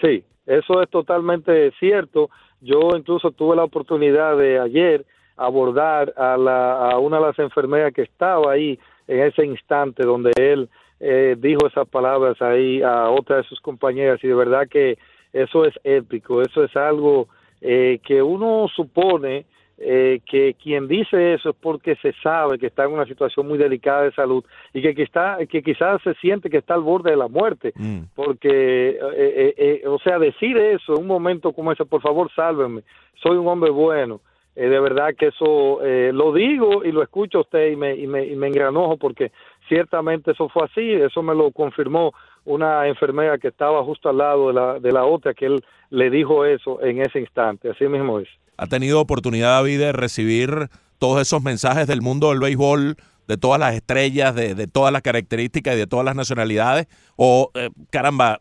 Sí, eso es totalmente cierto. Yo incluso tuve la oportunidad de ayer abordar a, la, a una de las enfermeras que estaba ahí en ese instante donde él eh, dijo esas palabras ahí a otra de sus compañeras y de verdad que eso es épico, eso es algo eh, que uno supone eh, que quien dice eso es porque se sabe que está en una situación muy delicada de salud y que, que, está, que quizás se siente que está al borde de la muerte, Mm. porque, eh, eh, o sea, decir eso en un momento como ese, por favor, sálvenme, soy un hombre bueno, de verdad que eso eh, lo digo y lo escucho a usted y me, y, me, y me engranojo porque ciertamente eso fue así, eso me lo confirmó una enfermera que estaba justo al lado de la, de la otra que él le dijo eso en ese instante, así mismo es. ¿Ha tenido oportunidad, David, de recibir todos esos mensajes del mundo del béisbol, de todas las estrellas, de, de todas las características y de todas las nacionalidades? ¿O, eh, caramba,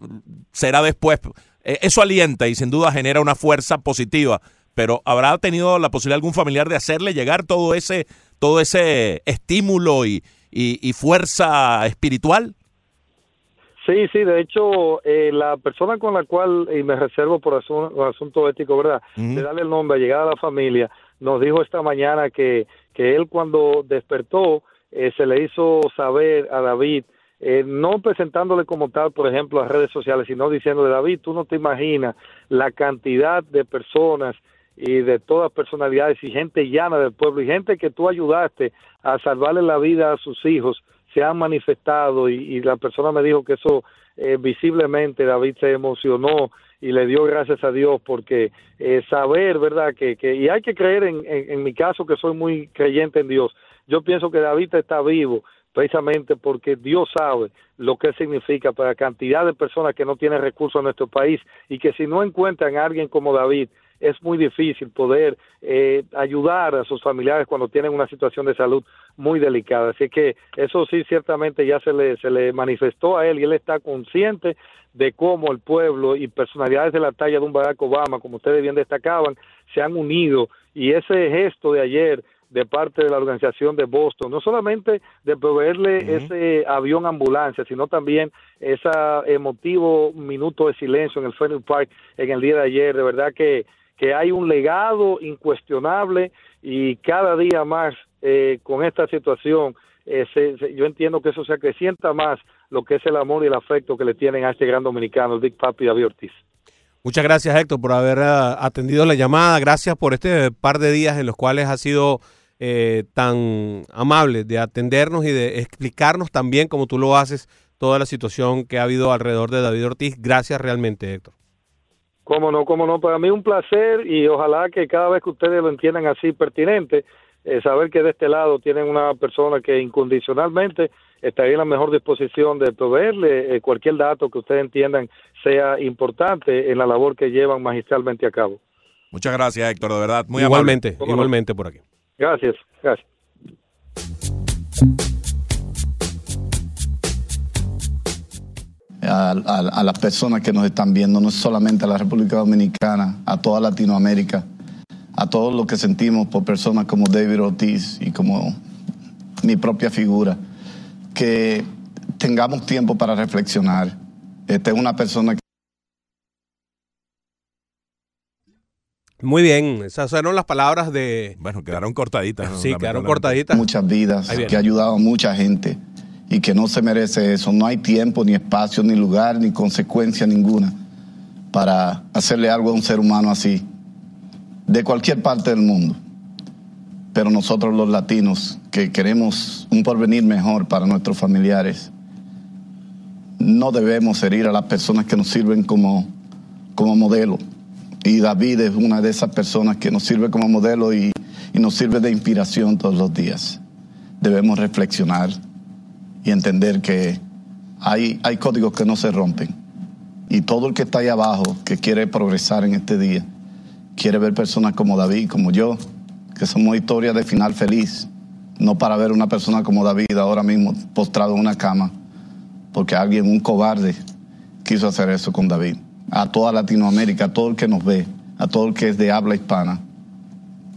será después? Eh, eso alienta y sin duda genera una fuerza positiva, pero ¿habrá tenido la posibilidad algún familiar de hacerle llegar todo ese, todo ese estímulo y, y, y fuerza espiritual? Sí, sí, de hecho, eh, la persona con la cual, y me reservo por asun- por asunto ético, ¿verdad? De darle el nombre, llegar a la familia, nos dijo esta mañana que, que él cuando despertó eh, se le hizo saber a David, eh, no presentándole como tal, por ejemplo, a redes sociales, sino diciéndole, David, tú no te imaginas la cantidad de personas y de todas personalidades y gente llana del pueblo y gente que tú ayudaste a salvarle la vida a sus hijos se han manifestado y, y la persona me dijo que eso eh, visiblemente David se emocionó y le dio gracias a Dios porque eh, saber, ¿verdad? Que, que, y hay que creer en, en, en mi caso que soy muy creyente en Dios. Yo pienso que David está vivo precisamente porque Dios sabe lo que significa para cantidad de personas que no tienen recursos en nuestro país y que si no encuentran a alguien como David, es muy difícil poder eh, ayudar a sus familiares cuando tienen una situación de salud muy delicada. Así que eso sí, ciertamente ya se le, se le manifestó a él y él está consciente de cómo el pueblo y personalidades de la talla de un Barack Obama, como ustedes bien destacaban, se han unido. Y ese gesto de ayer de parte de la organización de Boston, no solamente de proveerle ese avión ambulancia, sino también ese emotivo minuto de silencio en el Fenway Park en el día de ayer, de verdad que, que hay un legado incuestionable y cada día más eh, con esta situación, eh, se- se- yo entiendo que eso se acrecienta más lo que es el amor y el afecto que le tienen a este gran dominicano, el Big Papi David Ortiz. Muchas gracias, Héctor, por haber ah, atendido la llamada. Gracias por este par de días en los cuales ha sido eh, tan amable de atendernos y de explicarnos también, como tú lo haces, toda la situación que ha habido alrededor de David Ortiz. Gracias realmente, Héctor. Cómo no, cómo no, para mí un placer y ojalá que cada vez que ustedes lo entiendan así pertinente, eh, saber que de este lado tienen una persona que incondicionalmente estaría en la mejor disposición de proveerle eh, cualquier dato que ustedes entiendan sea importante en la labor que llevan magistralmente a cabo. Muchas gracias, Héctor, de verdad. Muy igualmente, igualmente por aquí. Gracias, gracias. a, a- a las personas que nos están viendo, no solamente a la República Dominicana, a toda Latinoamérica, a todos los que sentimos por personas como David Ortiz y como mi propia figura, que tengamos tiempo para reflexionar. Esta es una persona que Muy bien, esas fueron las palabras de... Bueno, quedaron cortaditas. ¿no? Sí, quedaron cortaditas. muchas vidas, que ha ayudado a mucha gente y que no se merece eso. No hay tiempo, ni espacio, ni lugar, ni consecuencia ninguna para hacerle algo a un ser humano así, de cualquier parte del mundo. Pero nosotros los latinos, que queremos un porvenir mejor para nuestros familiares, no debemos herir a las personas que nos sirven como, como modelo. Y David es una de esas personas que nos sirve como modelo y, nos sirve de inspiración todos los días. Debemos reflexionar y entender que hay, hay códigos que no se rompen. Y todo el que está ahí abajo, que quiere progresar en este día, quiere ver personas como David, como yo, que somos historias de final feliz, no para ver una persona como David ahora mismo postrado en una cama, porque alguien, un cobarde, quiso hacer eso con David. A toda Latinoamérica, a todo el que nos ve, a todo el que es de habla hispana,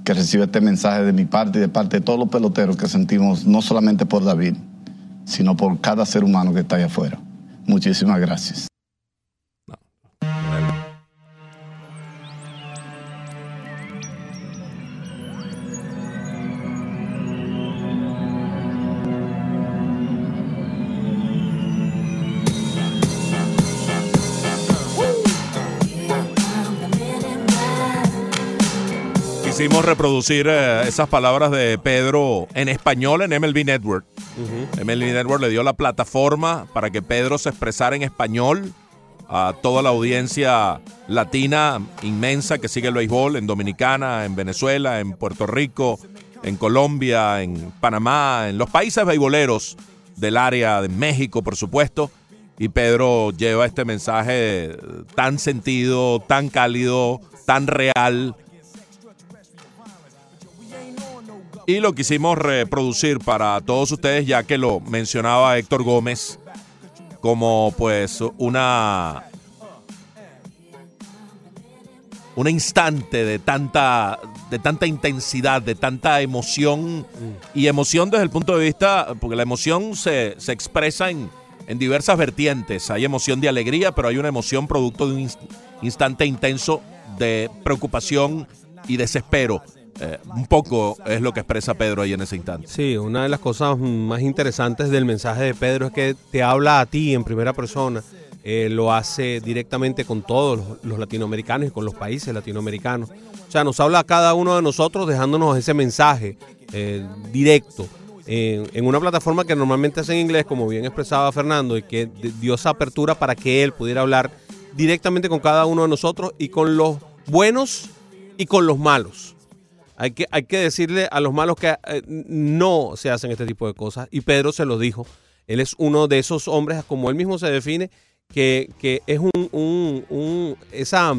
que recibe este mensaje de mi parte y de parte de todos los peloteros que sentimos, no solamente por David, sino por cada ser humano que está allá afuera. Muchísimas gracias. Quisimos reproducir eh, esas palabras de Pedro en español en MLB Network. MLB Network le dio la plataforma para que Pedro se expresara en español a toda la audiencia latina inmensa que sigue el béisbol en Dominicana, en Venezuela, en Puerto Rico, en Colombia, en Panamá, en los países beisboleros del área de México, por supuesto. Y Pedro lleva este mensaje tan sentido, tan cálido, tan real. Y lo quisimos reproducir para todos ustedes, ya que lo mencionaba Héctor Gómez como pues una un instante de tanta de tanta intensidad, de tanta emoción y emoción desde el punto de vista, porque la emoción se, se expresa en, en diversas vertientes. Hay emoción de alegría, pero hay una emoción producto de un inst- instante intenso de preocupación y desespero. Eh, un poco es lo que expresa Pedro ahí en ese instante. Sí, una de las cosas más interesantes del mensaje de Pedro es que te habla a ti en primera persona. Eh, lo hace directamente con todos los, latinoamericanos y con los países latinoamericanos. O sea, nos habla a cada uno de nosotros dejándonos ese mensaje eh, directo. En, una plataforma que normalmente es en inglés, como bien expresaba Fernando, y que dio esa apertura para que él pudiera hablar directamente con cada uno de nosotros y con los buenos y con los malos. Hay que, hay que decirle a los malos que eh, no se hacen este tipo de cosas. Y Pedro se lo dijo. Él es uno de esos hombres, como él mismo se define, que, que es un, un- un- esa,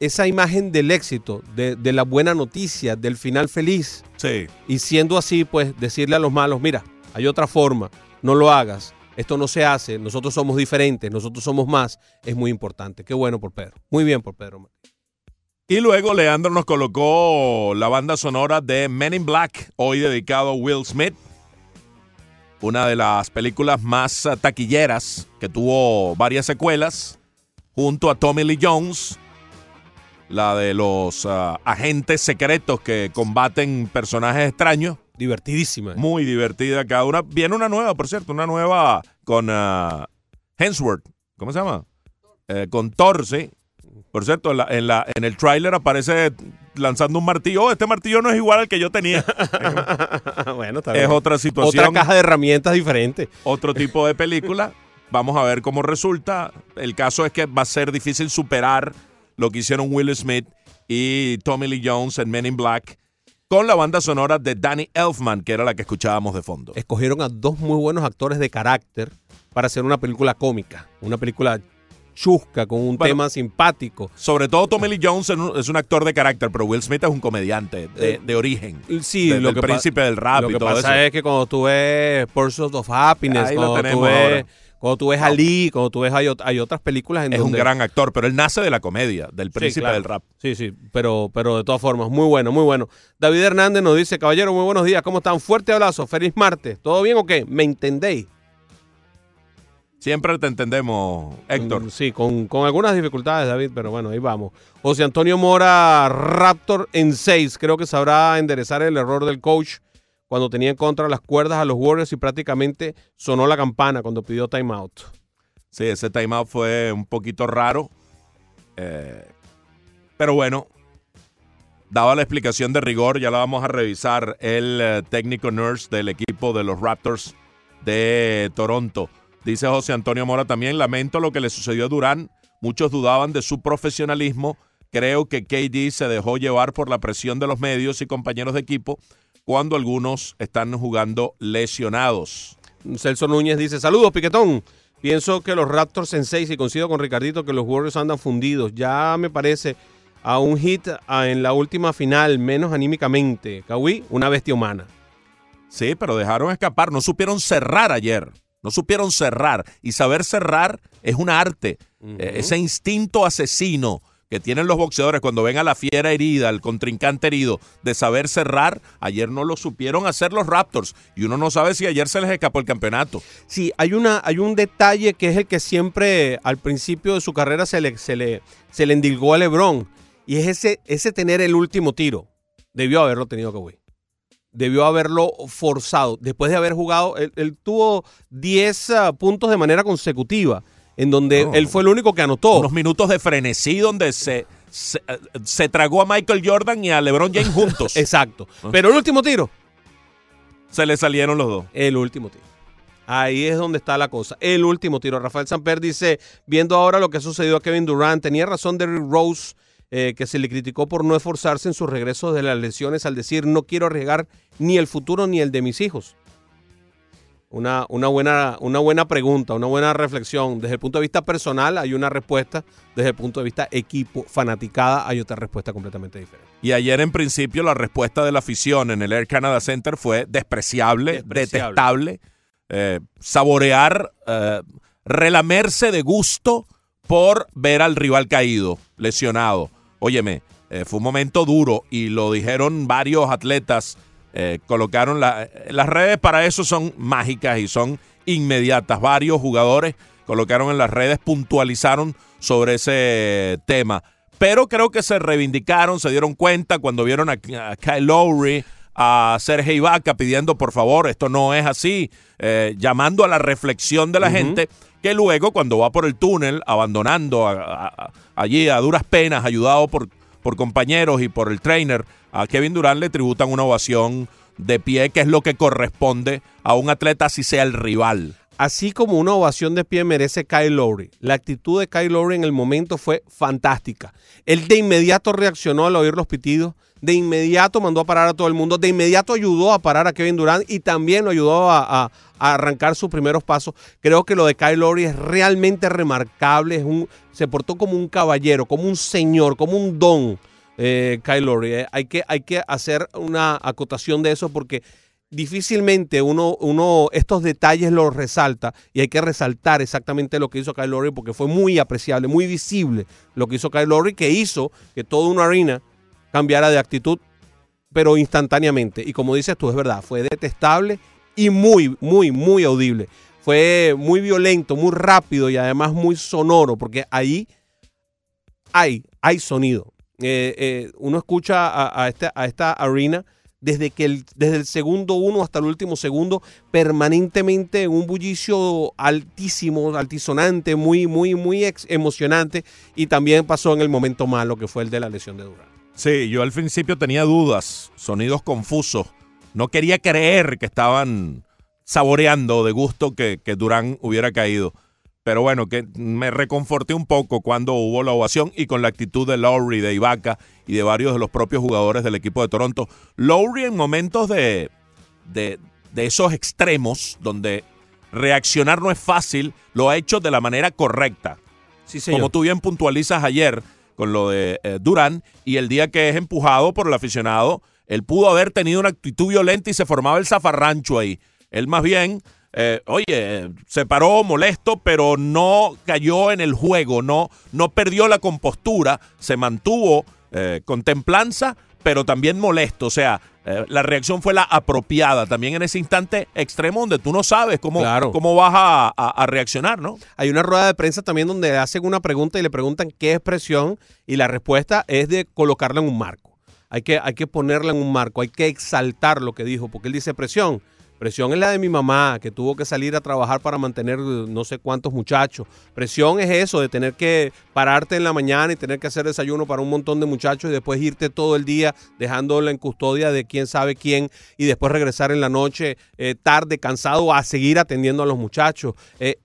esa imagen del éxito, de, de la buena noticia, del final feliz. Sí. Y siendo así, pues decirle a los malos, mira, hay otra forma, no lo hagas. Esto no se hace, nosotros somos diferentes, nosotros somos más, es muy importante. Qué bueno por Pedro. Muy bien por Pedro. Y luego Leandro nos colocó la banda sonora de Men in Black, hoy dedicado a Will Smith. Una de las películas más eh, taquilleras que tuvo varias secuelas, junto a Tommy Lee Jones, la de los ah, agentes secretos que combaten personajes extraños. Divertidísima. Muy divertida cada una. Viene una nueva, por cierto, una nueva con ah, Hemsworth. ¿Cómo se llama? Eh, con Thor, sí. Por cierto, en, la- en, la, en el tráiler aparece lanzando un martillo. Oh, este martillo no es igual al que yo tenía. bueno, está es bien. otra situación. Otra caja de herramientas diferente. Otro tipo de película. Vamos a ver cómo resulta. El caso es que va a ser difícil superar lo que hicieron Will Smith y Tommy Lee Jones en Men in Black con la banda sonora de Danny Elfman, que era la que escuchábamos de fondo. Escogieron a dos muy buenos actores de carácter para hacer una película cómica, una película chusca, con un Bueno, tema simpático. Sobre todo Tommy Lee Jones es un, actor de carácter, pero Will Smith es un comediante de, Eh, de origen. Sí, De- lo del que príncipe del rap Lo y que todo pasa eso. es que cuando tú ves Pursuit of Happiness, Ahí cuando tú ves, ahora. cuando tú ves a Lee, cuando tú ves hay, ot- hay otras películas en es un gran actor, pero él nace de la comedia, del Sí, príncipe claro. del rap. Sí, sí, pero, pero de todas formas, muy bueno, muy bueno. David Hernández nos dice, caballero, muy buenos días, ¿cómo están? Fuerte abrazo, feliz martes. ¿Todo bien o qué? ¿Me entendéis? Siempre te entendemos, Héctor. Sí, con, con algunas dificultades, David, pero bueno, ahí vamos. José Antonio Mora, Raptor en 6. Creo que sabrá enderezar el error del coach cuando tenía en contra las cuerdas a los Warriors y prácticamente sonó la campana cuando pidió timeout. Sí, ese timeout fue un poquito raro. Eh, pero bueno, daba la explicación de rigor, ya la vamos a revisar el eh, técnico nurse del equipo de los Raptors de Toronto. Dice José Antonio Mora también, lamento lo que le sucedió a Durán. Muchos dudaban de su profesionalismo. Creo que KD se dejó llevar por la presión de los medios y compañeros de equipo cuando algunos están jugando lesionados. Celso Núñez dice, saludos, Piquetón. Pienso que los Raptors en 6 y coincido con Ricardito que los Warriors andan fundidos. Ya me parece a un hit en la última final, menos anímicamente. Kawhi, una bestia humana. Sí, pero dejaron escapar. No supieron cerrar ayer. No supieron cerrar. Y saber cerrar es un arte. Eh, ese instinto asesino que tienen los boxeadores cuando ven a la fiera herida, al contrincante herido, de saber cerrar, ayer no lo supieron hacer los Raptors. Y uno no sabe si ayer se les escapó el campeonato. Sí, hay, una, hay un detalle que es el que siempre al principio de su carrera se le, se le, se le endilgó a LeBron. Y es ese, ese tener el último tiro. Debió haberlo tenido Kawhi. Debió haberlo forzado. Después de haber jugado, él, él tuvo 10 ah, puntos de manera consecutiva, en donde él fue el único que anotó. Unos minutos de frenesí donde se, se, eh, se tragó a Michael Jordan y a LeBron James juntos. Exacto. Ah. Pero el último tiro, se le salieron los dos. el último tiro. Ahí es donde está la cosa. El último tiro. Rafael Samper dice, viendo ahora lo que ha sucedido a Kevin Durant, tenía razón Derrick Rose, eh, que se le criticó por no esforzarse en sus regresos de las lesiones al decir, no quiero arriesgar ni el futuro ni el de mis hijos. Una, una, buena, una buena pregunta, una buena reflexión. Desde el punto de vista personal hay una respuesta, desde el punto de vista equipo, fanaticada, hay otra respuesta completamente diferente. Y ayer en principio la respuesta de la afición en el Air Canada Center fue despreciable, Despreciable. detestable, eh, saborear, eh, relamerse de gusto por ver al rival caído, lesionado. Óyeme, eh, fue un momento duro y lo dijeron varios atletas, eh, colocaron la- las redes para eso son mágicas y son inmediatas. Varios jugadores colocaron en las redes, puntualizaron sobre ese tema. Pero creo que se reivindicaron, se dieron cuenta cuando vieron a, a Kyle Lowry, a Sergei Ibaka pidiendo por favor, esto no es así, eh, llamando a la reflexión de la gente, que luego cuando va por el túnel, abandonando allí a duras penas, ayudado por, por compañeros y por el trainer, a Kevin Durant le tributan una ovación de pie, que es lo que corresponde a un atleta, así sea el rival. Así como una ovación de pie merece Kyle Lowry. La actitud de Kyle Lowry en el momento fue fantástica. Él de inmediato reaccionó al oír los pitidos, de inmediato mandó a parar a todo el mundo, de inmediato ayudó a parar a Kevin Durant y también lo ayudó a, arrancar sus primeros pasos. Creo que lo de Kyle Lowry es realmente remarcable, es un, se portó como un caballero, como un señor, como un don. eh, Kyle Lowry. Eh, Hay, que, hay que hacer una acotación de eso porque difícilmente uno, uno estos detalles los resalta y hay que resaltar exactamente lo que hizo Kyle Lowry porque fue muy apreciable, muy visible lo que hizo Kyle Lowry que hizo que toda una arena cambiara de actitud pero instantáneamente y como dices tú es verdad, fue detestable y muy, muy, muy audible. Fue muy violento, muy rápido y además muy sonoro porque ahí hay, hay sonido. Eh, eh, uno escucha a, esta arena desde, que el, desde el segundo uno hasta el último segundo, permanentemente en un bullicio altísimo, altisonante, muy, muy, muy emocionante. Y también pasó en el momento malo, que fue el de la lesión de Durant. Sí, yo al principio tenía dudas, sonidos confusos. No quería creer que estaban saboreando de gusto que, que Durán hubiera caído. Pero bueno, que me reconforté un poco cuando hubo la ovación y con la actitud de Lowry, de Ibaka y de varios de los propios jugadores del equipo de Toronto. Lowry en momentos de, de, de esos extremos donde reaccionar no es fácil, lo ha hecho de la manera correcta. Sí. Como tú bien puntualizas ayer con lo de eh, Durán y el día que es empujado por el aficionado, él pudo haber tenido una actitud violenta y se formaba el zafarrancho ahí. Él más bien, eh, oye, se paró molesto, pero no cayó en el juego, no, no perdió la compostura, se mantuvo eh, con templanza, pero también molesto. O sea, eh, la reacción fue la apropiada también en ese instante extremo donde tú no sabes cómo, Claro. cómo vas a, a- a reaccionar, ¿no? Hay una rueda de prensa también donde hacen una pregunta y le preguntan qué es presión y la respuesta es de colocarla en un marco. Hay que, hay que ponerla en un marco, hay que exaltar lo que dijo, porque él dice presión. Presión es la de mi mamá, que tuvo que salir a trabajar para mantener eh, no sé cuántos muchachos. Presión es eso, de tener que pararte en la mañana y tener que hacer desayuno para un montón de muchachos y después irte todo el día dejándola en custodia de quién sabe quién y después regresar en la noche eh, tarde, cansado, a seguir atendiendo a los muchachos. Eh,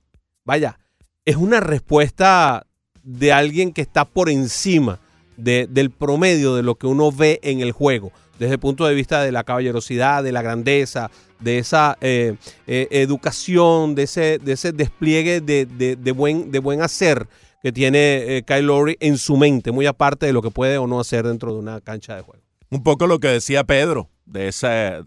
vaya, es una respuesta de alguien que está por encima de- del promedio de lo que uno ve en el juego, desde el punto de vista de la caballerosidad, de la grandeza, de esa eh, eh, educación, de ese, de ese despliegue de, de- de buen, de buen hacer que tiene eh, Kyle en su mente, muy aparte de lo que puede o no hacer dentro de una cancha de juego. Un poco lo que decía Pedro, de, ese,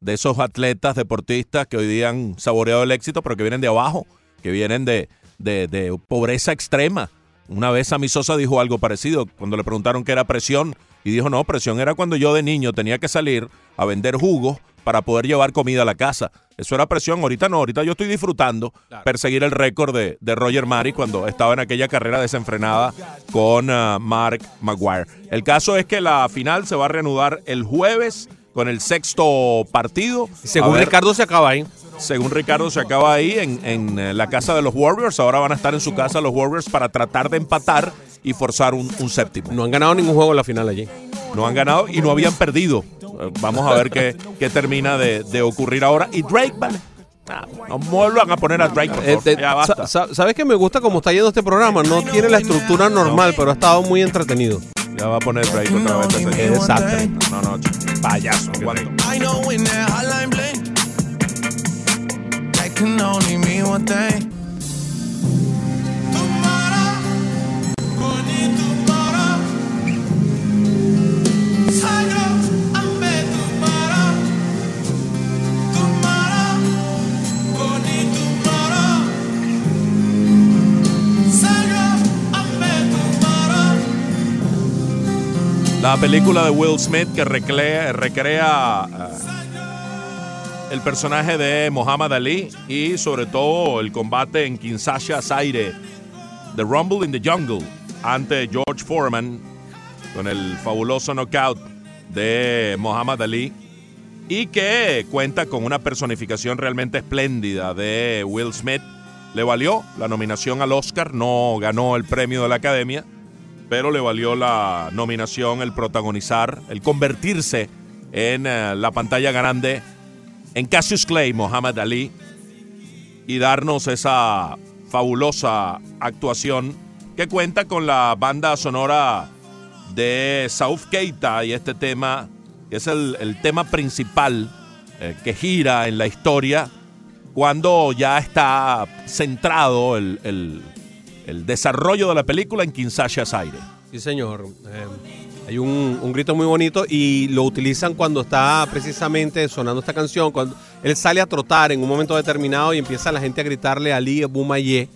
de esos atletas deportistas que hoy día han saboreado el éxito, pero que vienen de abajo, que vienen de, de- de pobreza extrema. Una vez Sammy Sosa dijo algo parecido cuando le preguntaron qué era presión y dijo, no, presión era cuando yo de niño tenía que salir a vender jugos para poder llevar comida a la casa. Eso era presión, ahorita no, ahorita yo estoy disfrutando perseguir el récord de, de Roger Mari cuando estaba en aquella carrera desenfrenada con ah, Mark Maguire. El caso es que la final se va a reanudar el jueves con el sexto partido. Según ver, Ricardo se acaba ahí. según Ricardo se acaba ahí en, en, eh, la casa de los Warriors. Ahora van a estar en su casa los Warriors para tratar de empatar y forzar un, un séptimo. No han ganado ningún juego en la final allí. No han ganado y no habían perdido. Eh, Vamos a ver qué, qué termina de, de ocurrir ahora. Y Drake, vale. Ah, No vuelvan a poner a Drake, por Eh, favor. te- ya basta. sa- sa- ¿Sabes que me gusta cómo está yendo este programa? No tiene la estructura normal, pero ha estado muy entretenido. Ya va a poner Drake otra vez. Qué desastre. No, no, payaso. aguanto. I know when that can only mean one thing. La película de Will Smith que recrea, eh, el personaje de Muhammad Ali y sobre todo el combate en Kinshasa Zaire, The Rumble in the Jungle, ante George Foreman con el fabuloso knockout de Muhammad Ali y que cuenta con una personificación realmente espléndida de Will Smith. Le valió la nominación al Oscar, no ganó el premio de la Academia, pero le valió la nominación, el protagonizar, el convertirse en eh, la pantalla grande en Cassius Clay, Muhammad Ali, y darnos esa fabulosa actuación que cuenta con la banda sonora de Sauf Keita y este tema, que es el, el tema principal eh, que gira en la historia cuando ya está centrado el, el- el desarrollo de la película en Kinshasa Zaire. Sí, señor. Eh, hay un, un grito muy bonito y lo utilizan cuando está precisamente sonando esta canción. Cuando él sale a trotar en un momento determinado y empieza la gente a gritarle Ali Bumaye,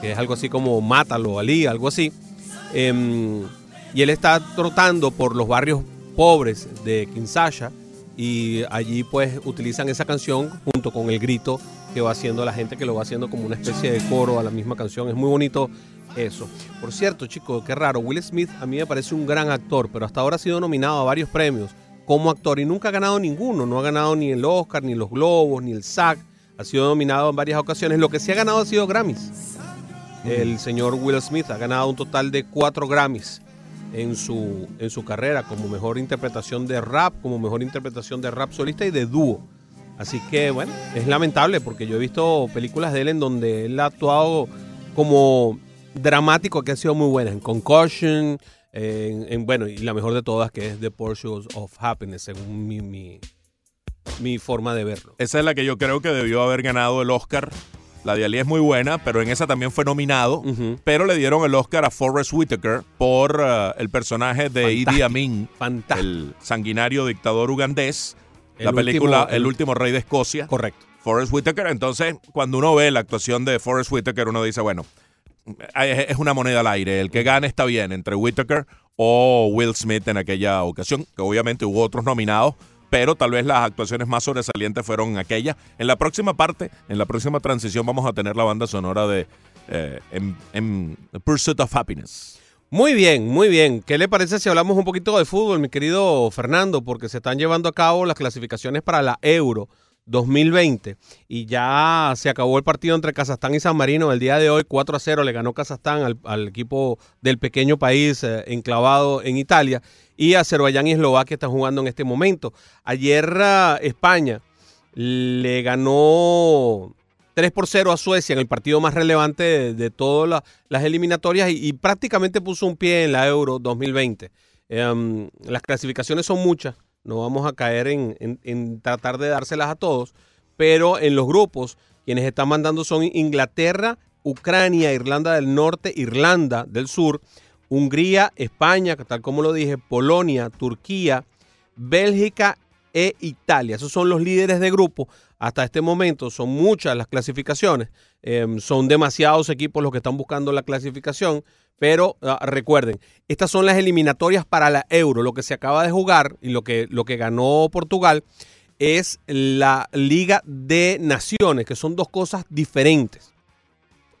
que es algo así como mátalo, Ali, algo así. Em, y él está trotando por los barrios pobres de Kinshasa y allí pues utilizan esa canción junto con el grito que va haciendo la gente, que lo va haciendo como una especie de coro a la misma canción. Es muy bonito eso. Por cierto, chicos, qué raro. Will Smith a mí me parece un gran actor, pero hasta ahora ha sido nominado a varios premios como actor y nunca ha ganado ninguno. No ha ganado ni el Oscar, ni los Globos, ni el SAG. Ha sido nominado en varias ocasiones. Lo que sí ha ganado ha sido Grammys. El señor Will Smith ha ganado un total de cuatro Grammys en su, en su carrera como mejor interpretación de rap, como mejor interpretación de rap solista y de dúo. Así que bueno, es lamentable porque yo he visto películas de él en donde él ha actuado como dramático que ha sido muy buena, en Concussion, en, en, bueno, y la mejor de todas que es The Pursuit of Happiness, según mi, mi, mi forma de verlo. Esa es la que yo creo que debió haber ganado el Oscar. La de Ali es muy buena, pero en esa también fue nominado. Pero le dieron el Oscar a Forrest Whitaker por eh, el personaje de Idi. Amin, Fantástico. el sanguinario dictador ugandés. La película último- El último rey de Escocia. Correcto. Forrest Whitaker. Entonces, cuando uno ve la actuación de Forrest Whitaker, uno dice, bueno, es es una moneda al aire. El que gane está bien entre Whitaker o Will Smith en aquella ocasión, que obviamente hubo otros nominados, pero tal vez las actuaciones más sobresalientes fueron aquellas. En la próxima parte, en la próxima transición, vamos a tener la banda sonora de eh, en, en Pursuit of Happiness. Muy bien, muy bien. ¿Qué le parece si hablamos un poquito de fútbol, mi querido Fernando? Porque se están llevando a cabo las clasificaciones para la Euro 2020 y ya se acabó el partido entre Kazajstán y San Marino. El día de hoy 4 a 0 le ganó Kazajstán al, al equipo del pequeño país eh, enclavado en Italia y Azerbaiyán y Eslovaquia están jugando en este momento. Ayer ah, España le ganó 3 por 0 a Suecia en el partido más relevante de, todas la- las eliminatorias y, y prácticamente puso un pie en la Euro 2020. Em, las clasificaciones son muchas, no vamos a caer en, en- en tratar de dárselas a todos, pero en los grupos quienes están mandando son Inglaterra, Ucrania, Irlanda del Norte, Irlanda del Sur, Hungría, España, tal como lo dije, Polonia, Turquía, Bélgica e Italia. Esos son los líderes de grupo. Hasta este momento son muchas las clasificaciones. Eh, son demasiados equipos los que están buscando la clasificación. Pero ah, recuerden, estas son las eliminatorias para la Euro. Lo que se acaba de jugar y lo que, lo que ganó Portugal es la Liga de Naciones, que son dos cosas diferentes.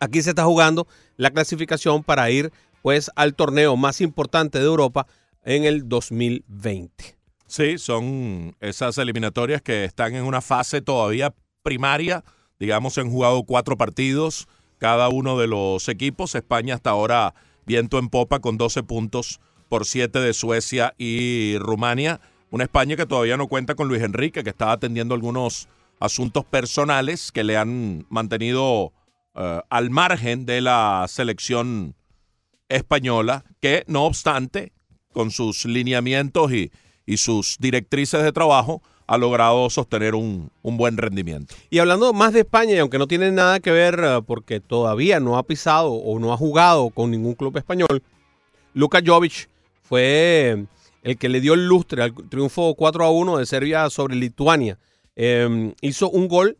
Aquí se está jugando la clasificación para ir pues al torneo más importante de Europa en el 2020. Sí, son esas eliminatorias que están en una fase todavía primaria. Digamos, han jugado cuatro partidos cada uno de los equipos. España hasta ahora viento en popa con 12 puntos por 7 de Suecia y Rumania. Una España que todavía no cuenta con Luis Enrique, que está atendiendo algunos asuntos personales que le han mantenido eh, al margen de la selección española, que no obstante, con sus lineamientos y, y sus directrices de trabajo, ha logrado sostener un, un, buen rendimiento. Y hablando más de España, y aunque no tiene nada que ver uh, porque todavía no ha pisado o no ha jugado con ningún club español, Luka Jovic fue el que le dio el lustre al triunfo 4 a 1 de Serbia sobre Lituania. Eh, hizo un gol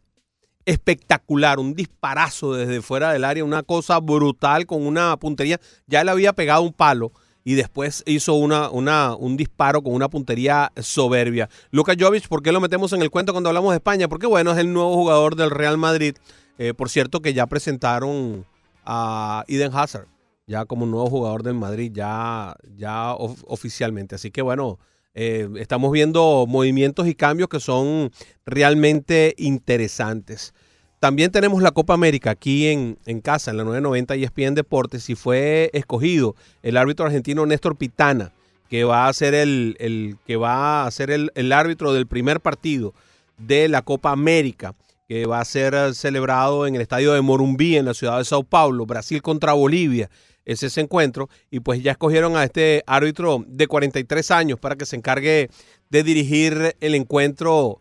espectacular, un disparazo desde fuera del área, una cosa brutal con una puntería. Ya le había pegado un palo y después hizo una, una, un disparo con una puntería soberbia. Luka Jovic, ¿por qué lo metemos en el cuento cuando hablamos de España? Porque bueno, es el nuevo jugador del Real Madrid. Eh, por cierto, que ya presentaron a Eden Hazard, ya como nuevo jugador del Madrid, ya, ya of oficialmente. Así que bueno, eh, estamos viendo movimientos y cambios que son realmente interesantes. También tenemos la Copa América aquí en, en casa, en la 990 y ESPN Deportes, y fue escogido el árbitro argentino Néstor Pitana, que va a ser el, el que va a ser el, el, árbitro del primer partido de la Copa América, que va a ser celebrado en el estadio de Morumbí, en la ciudad de Sao Paulo, Brasil contra Bolivia. Es ese encuentro, y pues ya escogieron a este árbitro de 43 años para que se encargue de dirigir el encuentro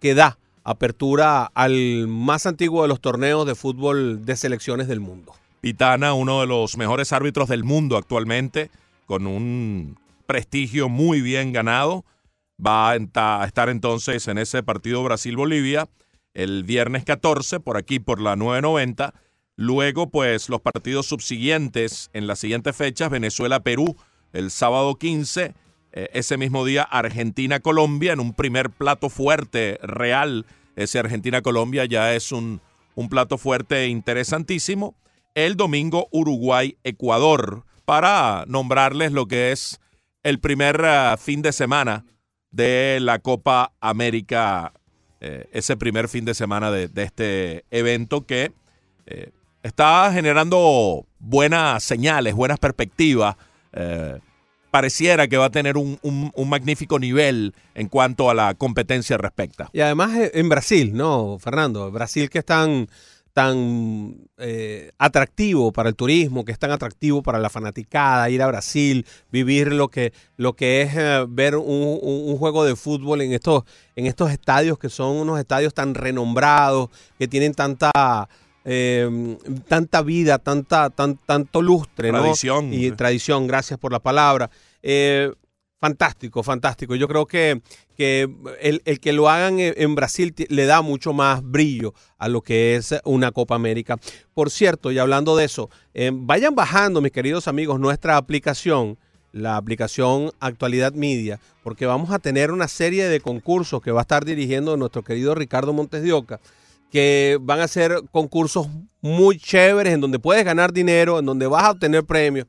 que da apertura al más antiguo de los torneos de fútbol de selecciones del mundo. Pitana, uno de los mejores árbitros del mundo actualmente, con un prestigio muy bien ganado, va a estar entonces en ese partido Brasil-Bolivia el viernes 14 por aquí por la 990. Luego, pues los partidos subsiguientes en las siguientes fechas, Venezuela-Perú el sábado 15, ese mismo día Argentina-Colombia en un primer plato fuerte real. Ese Argentina-Colombia ya es un, un plato fuerte interesantísimo. El domingo Uruguay-Ecuador para nombrarles lo que es el primer uh, fin de semana de la Copa América, eh, ese primer fin de semana de, este evento que eh, está generando buenas señales, buenas perspectivas. Eh, pareciera que va a tener un, un, magnífico nivel en cuanto a la competencia respecta. Y además eh, en Brasil, ¿no, Fernando? Brasil que es tan, tan eh, atractivo para el turismo, que es tan atractivo para la fanaticada, ir a Brasil, vivir lo que, lo que es eh, ver un, un, juego de fútbol en estos, en estos estadios que son unos estadios tan renombrados, que tienen tanta... Eh, tanta vida, tanta, tan, tanto lustre, tradición. ¿no? Y tradición, gracias por la palabra. Eh, fantástico, fantástico. Yo creo que, que el, el, que lo hagan en Brasil le da mucho más brillo a lo que es una Copa América. Por cierto, y hablando de eso, eh, vayan bajando, mis queridos amigos, nuestra aplicación la aplicación Actualidad Media, porque vamos a tener una serie de concursos que va a estar dirigiendo nuestro querido Ricardo Montes de Oca que van a ser concursos muy chéveres en donde puedes ganar dinero, en donde vas a obtener premios.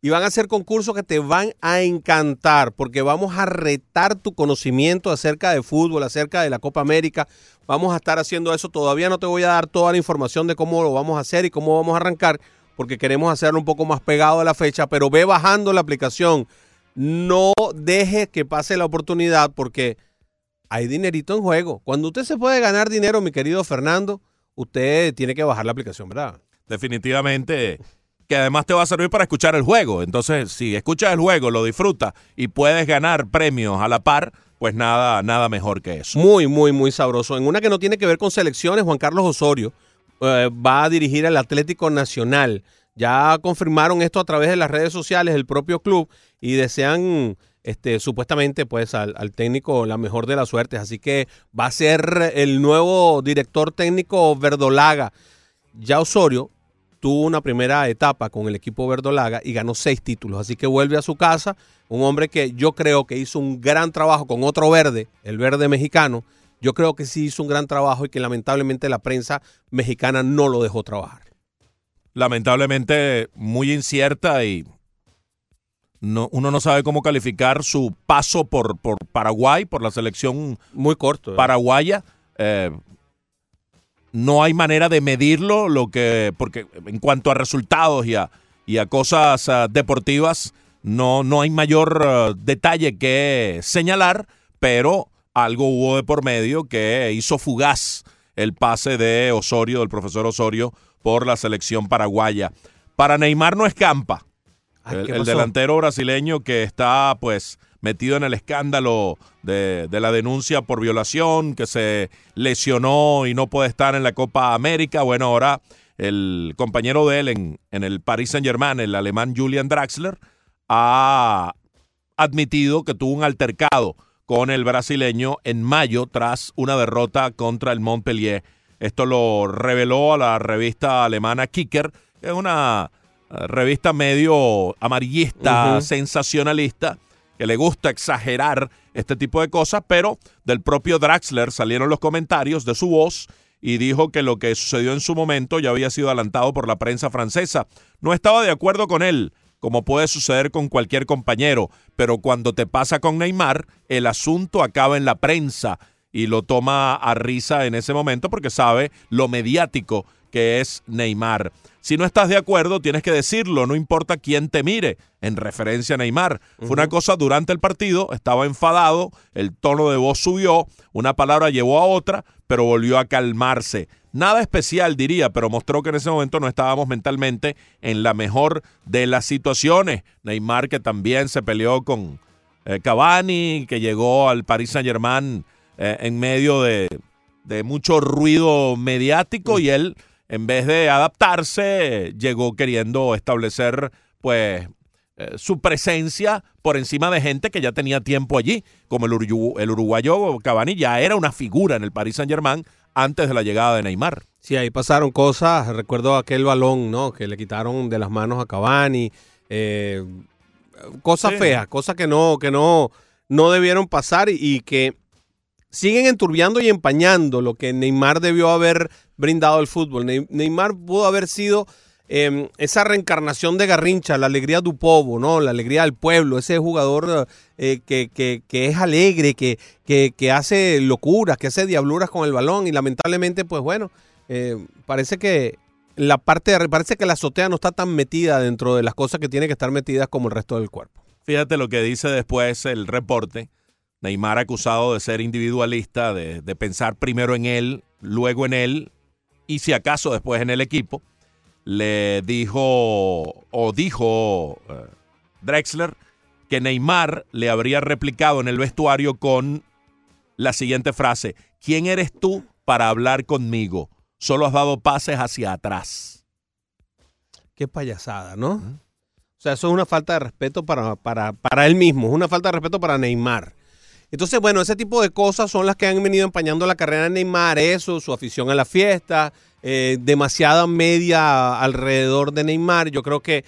Y van a ser concursos que te van a encantar porque vamos a retar tu conocimiento acerca de fútbol, acerca de la Copa América. Vamos a estar haciendo eso. Todavía no te voy a dar toda la información de cómo lo vamos a hacer y cómo vamos a arrancar porque queremos hacerlo un poco más pegado a la fecha, pero ve bajando la aplicación. No dejes que pase la oportunidad porque hay dinerito en juego. Cuando usted se puede ganar dinero, mi querido Fernando, usted tiene que bajar la aplicación, ¿verdad? Definitivamente, que además te va a servir para escuchar el juego. Entonces, si escuchas el juego, lo disfrutas y puedes ganar premios a la par, pues nada, nada mejor que eso. Muy, muy, muy sabroso. En una que no tiene que ver con selecciones, Juan Carlos Osorio eh, va a dirigir al Atlético Nacional. Ya confirmaron esto a través de las redes sociales, el propio club, y desean este, supuestamente pues al, al, técnico la mejor de las suertes. Así que va a ser el nuevo director técnico Verdolaga. Ya Osorio tuvo una primera etapa con el equipo Verdolaga y ganó seis títulos. Así que vuelve a su casa. Un hombre que yo creo que hizo un gran trabajo con otro verde, el verde mexicano. Yo creo que sí hizo un gran trabajo y que lamentablemente la prensa mexicana no lo dejó trabajar. Lamentablemente muy incierta y no, uno no sabe cómo calificar su paso por, por Paraguay, por la selección muy corto ¿eh? paraguaya. Eh, no hay manera de medirlo, lo que, porque en cuanto a resultados y a, y a cosas ah, deportivas no, no hay mayor detalle que señalar, pero algo hubo de por medio que hizo fugaz el pase de Osorio, del profesor Osorio, por la selección paraguaya. Para Neymar no escampa. Ay, el, delantero brasileño que está pues metido en el escándalo de, de la denuncia por violación, que se lesionó y no puede estar en la Copa América. Bueno, ahora el compañero de él en, en el Paris Saint Germain, el alemán Julian Draxler, ha admitido que tuvo un altercado con el brasileño en mayo tras una derrota contra el Montpellier. Esto lo reveló a la revista alemana Kicker, que es una revista medio amarillista, sensacionalista, que le gusta exagerar este tipo de cosas, pero del propio Draxler salieron los comentarios de su voz y dijo que lo que sucedió en su momento ya había sido adelantado por la prensa francesa. No estaba de acuerdo con él, como puede suceder con cualquier compañero, pero cuando te pasa con Neymar, el asunto acaba en la prensa y lo toma a risa en ese momento porque sabe lo mediático que es Neymar. Si no estás de acuerdo, tienes que decirlo, no importa quién te mire, en referencia a Neymar. Fue una cosa durante el partido, estaba enfadado, el tono de voz subió, una palabra llevó a otra, pero volvió a calmarse. Nada especial diría, pero mostró que en ese momento no estábamos mentalmente en la mejor de las situaciones. Neymar que también se peleó con eh, Cavani, que llegó al Paris Saint Germain en medio de, de mucho ruido mediático y él, en vez de adaptarse, llegó queriendo establecer pues eh, su presencia por encima de gente que ya tenía tiempo allí, como el, urugu- el uruguayo Cavani ya era una figura en el Paris Saint Germain antes de la llegada de Neymar. Sí, ahí pasaron cosas. Recuerdo aquel balón, ¿no? Que le quitaron de las manos a Cavani. eh, cosas Sí. feas, cosas que no, que no, no debieron pasar y, y que siguen enturbiando y empañando lo que Neymar debió haber brindado al fútbol. Ney- Neymar pudo haber sido eh, esa reencarnación de Garrincha, la alegría du povo, ¿no? La alegría del pueblo, ese jugador eh, que, que- que es alegre, que, que, que hace locuras, que hace diabluras con el balón y lamentablemente, pues bueno, eh, parece que la parte de, parece que la azotea no está tan metida dentro de las cosas que tiene que estar metidas como el resto del cuerpo. Fíjate lo que dice después el reporte. Neymar acusado de ser individualista, de, de pensar primero en él, luego en él y si acaso después en el equipo. Le dijo o dijo eh, Drexler que Neymar le habría replicado en el vestuario con la siguiente frase, ¿quién eres tú para hablar conmigo? Solo has dado pases hacia atrás. Qué payasada, ¿no? O sea, eso es una falta de respeto para, para, para él mismo, es una falta de respeto para Neymar. Entonces, bueno, ese tipo de cosas son las que han venido empañando la carrera de Neymar, eso, su afición a la fiesta, eh, demasiada media alrededor de Neymar. Yo creo que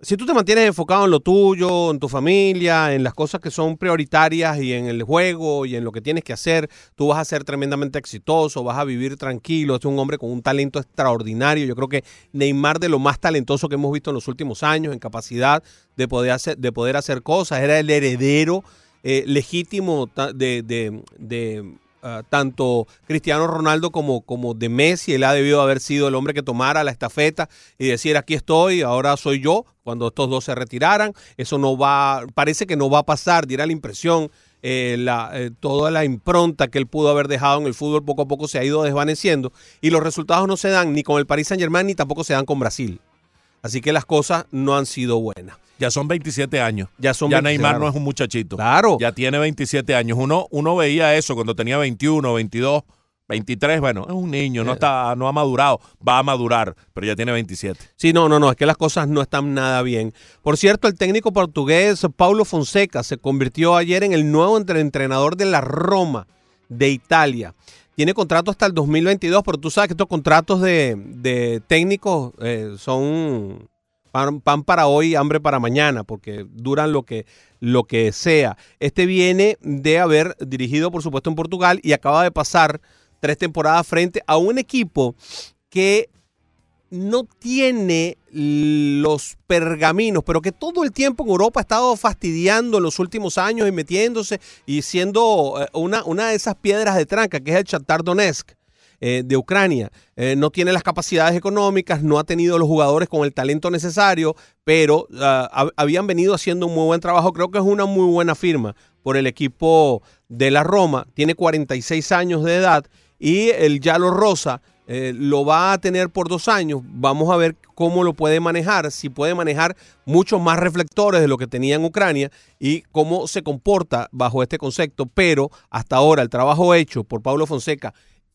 si tú te mantienes enfocado en lo tuyo, en tu familia, en las cosas que son prioritarias y en el juego y en lo que tienes que hacer, tú vas a ser tremendamente exitoso, vas a vivir tranquilo. Es un hombre con un talento extraordinario. Yo creo que Neymar de lo más talentoso que hemos visto en los últimos años, en capacidad de poder hacer, de poder hacer cosas. Era el heredero eh, legítimo de, de- de, ah, tanto Cristiano Ronaldo como, como de Messi. Él ha debido haber sido el hombre que tomara la estafeta y decir aquí estoy, ahora soy yo, cuando estos dos se retiraran. Eso no va, parece que no va a pasar, diera la impresión. eh, eh, toda la impronta que él pudo haber dejado en el fútbol poco a poco se ha ido desvaneciendo y los resultados no se dan ni con el Paris Saint Germain ni tampoco se dan con Brasil. Así que las cosas no han sido buenas. Ya son 27 años. Ya son ya 27, Neymar claro. no es un muchachito. Claro. Ya tiene 27 años. Uno, uno veía eso cuando tenía 21, 22, 23. Bueno, es un niño, Eh. no, está, no ha madurado. Va a madurar, pero ya tiene 27. Sí, no, no, no, es que las cosas no están nada bien. Por cierto, el técnico portugués Paulo Fonseca se convirtió ayer en el nuevo entre- entrenador de la Roma de Italia. Tiene contrato hasta el 2022, pero tú sabes que estos contratos de, de técnicos eh, son pan, para hoy, hambre para mañana, porque duran lo que, lo que sea. Este viene de haber dirigido, por supuesto, en Portugal y acaba de pasar tres temporadas frente a un equipo que no tiene los pergaminos, pero que todo el tiempo en Europa ha estado fastidiando en los últimos años y metiéndose y siendo eh, una, una de esas piedras de tranca, que es el Shakhtar Donetsk. Eh, de Ucrania. Eh, no tiene las capacidades económicas, no ha tenido los jugadores con el talento necesario, pero ah, hab- habían venido haciendo un muy buen trabajo. Creo que es una muy buena firma por el equipo de la Roma. Tiene 46 años de edad y el Yalo Rosa eh, lo va a tener por dos años. Vamos a ver cómo lo puede manejar, si puede manejar muchos más reflectores de lo que tenía en Ucrania y cómo se comporta bajo este concepto. Pero hasta ahora el trabajo hecho por Pablo Fonseca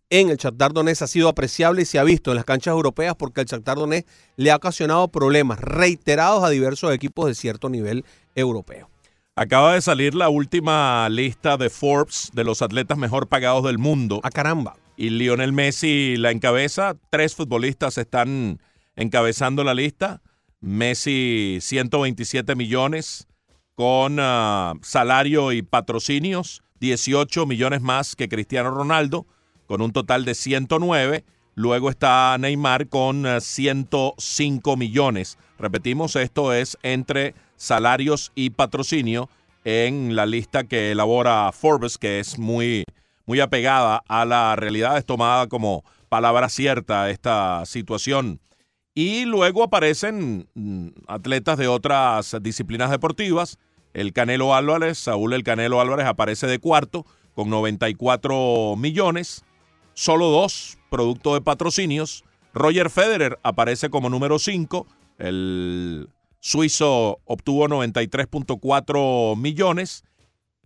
en el Shakhtar Donetsk ha sido apreciable y se ha visto en las canchas europeas porque el Shakhtar Donetsk le ha ocasionado problemas reiterados a diversos equipos de cierto nivel europeo. Acaba de salir la última lista de Forbes de los atletas mejor pagados del mundo. A caramba. Y Lionel Messi la encabeza. Tres futbolistas están encabezando la lista. Messi 127 millones con ah, salario y patrocinios. 18 millones más que Cristiano Ronaldo con un total de 109. Luego está Neymar con ah, 105 millones. Repetimos, esto es entre salarios y patrocinio en la lista que elabora Forbes, que es muy, muy apegada a la realidad, es tomada como palabra cierta esta situación. Y luego aparecen mm, atletas de otras disciplinas deportivas. El Canelo Álvarez, Saúl El Canelo Álvarez aparece de cuarto con 94 millones. Solo dos, producto de patrocinios. Roger Federer aparece como número 5. El suizo obtuvo 93.4 millones.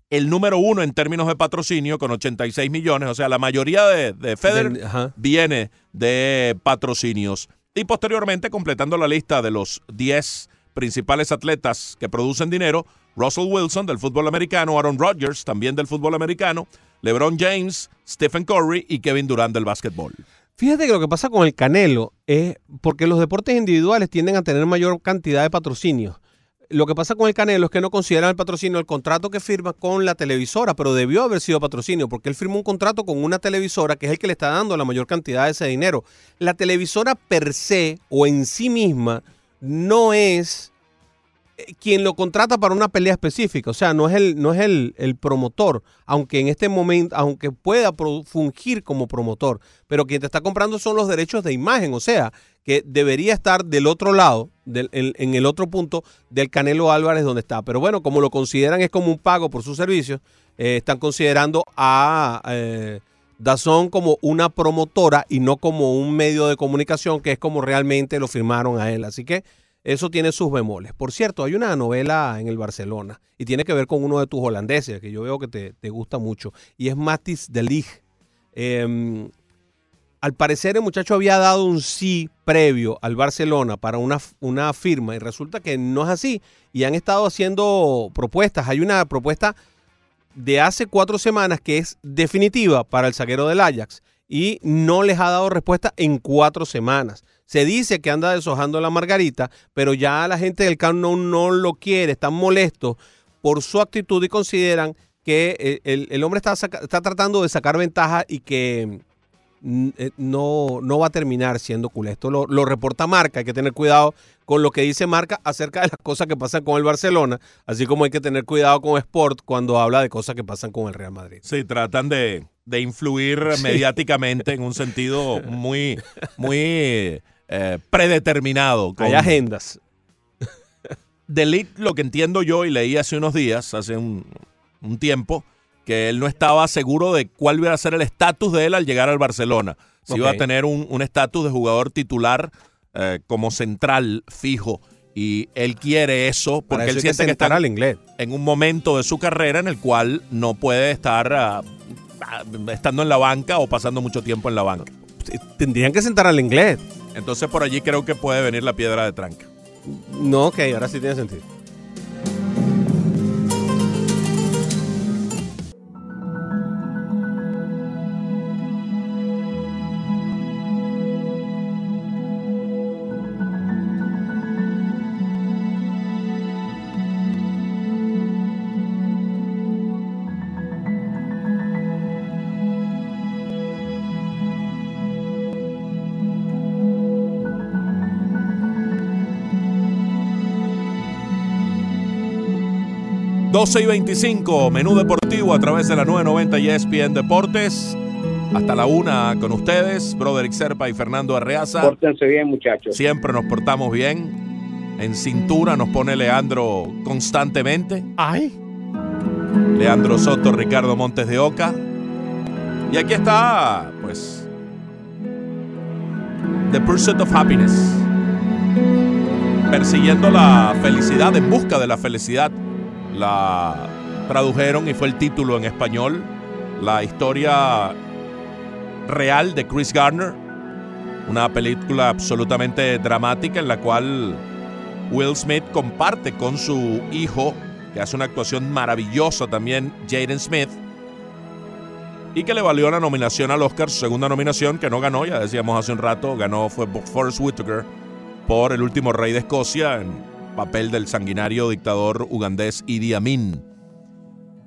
El número uno en términos de patrocinio con 86 millones. O sea, la mayoría de, de Federer Del- viene de patrocinios. Y posteriormente, completando la lista de los 10 principales atletas que producen dinero, Russell Wilson del fútbol americano, Aaron Rodgers también del fútbol americano, LeBron James, Stephen Curry y Kevin Durant del básquetbol. Fíjate que lo que pasa con el Canelo es porque los deportes individuales tienden a tener mayor cantidad de patrocinios. Lo que pasa con el Canelo es que no consideran el patrocinio el contrato que firma con la televisora, pero debió haber sido patrocinio porque él firmó un contrato con una televisora que es el que le está dando la mayor cantidad de ese dinero. La televisora per se o en sí misma no es quien lo contrata para una pelea específica, o sea, no es el, no es el, el promotor, aunque en este momento, aunque pueda fungir como promotor, pero quien te está comprando son los derechos de imagen, o sea, que debería estar del otro lado, del- en, en el otro punto del Canelo Álvarez donde está. Pero bueno, como lo consideran es como un pago por sus servicios, eh, están considerando a eh, Dazón como una promotora y no como un medio de comunicación, que es como realmente lo firmaron a él. Así que eso tiene sus bemoles. Por cierto, hay una novela en el Barcelona y tiene que ver con uno de tus holandeses, que yo veo que te, te gusta mucho, y es Matis de Ligt. Eh, al parecer el muchacho había dado un sí previo al Barcelona para una, una firma y resulta que no es así. Y han estado haciendo propuestas. Hay una propuesta de hace cuatro semanas que es definitiva para el zaguero del Ajax y no les ha dado respuesta en cuatro semanas. Se dice que anda deshojando la margarita, pero ya la gente del Camp Nou no lo quiere, están molestos por su actitud y consideran que eh, el, el hombre está, está tratando de sacar ventaja y que mm, eh, no, no va a terminar siendo culé. Esto lo, lo reporta Marca, hay que tener cuidado con lo que dice Marca acerca de las cosas que pasan con el Barcelona, así como hay que tener cuidado con Sport cuando habla de cosas que pasan con el Real Madrid. Sí, tratan de, de influir Sí. mediáticamente en un sentido muy, muy eh, predeterminado. Hay agendas. De Ligt, lo que entiendo yo y leí hace unos días, hace un, un tiempo, que él no estaba seguro de cuál iba a ser el estatus de él al llegar al Barcelona. Si iba a tener un estatus de jugador titular eh, como central fijo. Y él quiere eso porque eso él hay que siente que está al inglés. en un momento de su carrera en el cual no puede estar ah, ah, estando en la banca o pasando mucho tiempo en la banca. Tendrían que sentar al inglés. Entonces por allí creo que puede venir la piedra de tranca. No, ok, ahora sí tiene sentido. ...12 y 25, menú deportivo a través de la 990 y ESPN Deportes. hasta la una con ustedes, Broderick Serpa y Fernando Arreaza. Pórtense bien, muchachos. Siempre nos portamos bien. En cintura nos pone Leandro constantemente. Ay. Leandro Soto, Ricardo Montes de Oca. Y aquí está, pues, The Pursuit of Happiness. Persiguiendo la felicidad, en busca de la felicidad. La tradujeron y fue el título en español. La historia real de Chris Gardner. Una película absolutamente dramática en la cual Will Smith comparte con su hijo, que hace una actuación maravillosa también, Jaden Smith, y que le valió la nominación al Oscar, su segunda nominación, que no ganó, ya decíamos hace un rato, ganó fue Forrest Whitaker por El último rey de Escocia, papel del sanguinario dictador ugandés Idi Amin.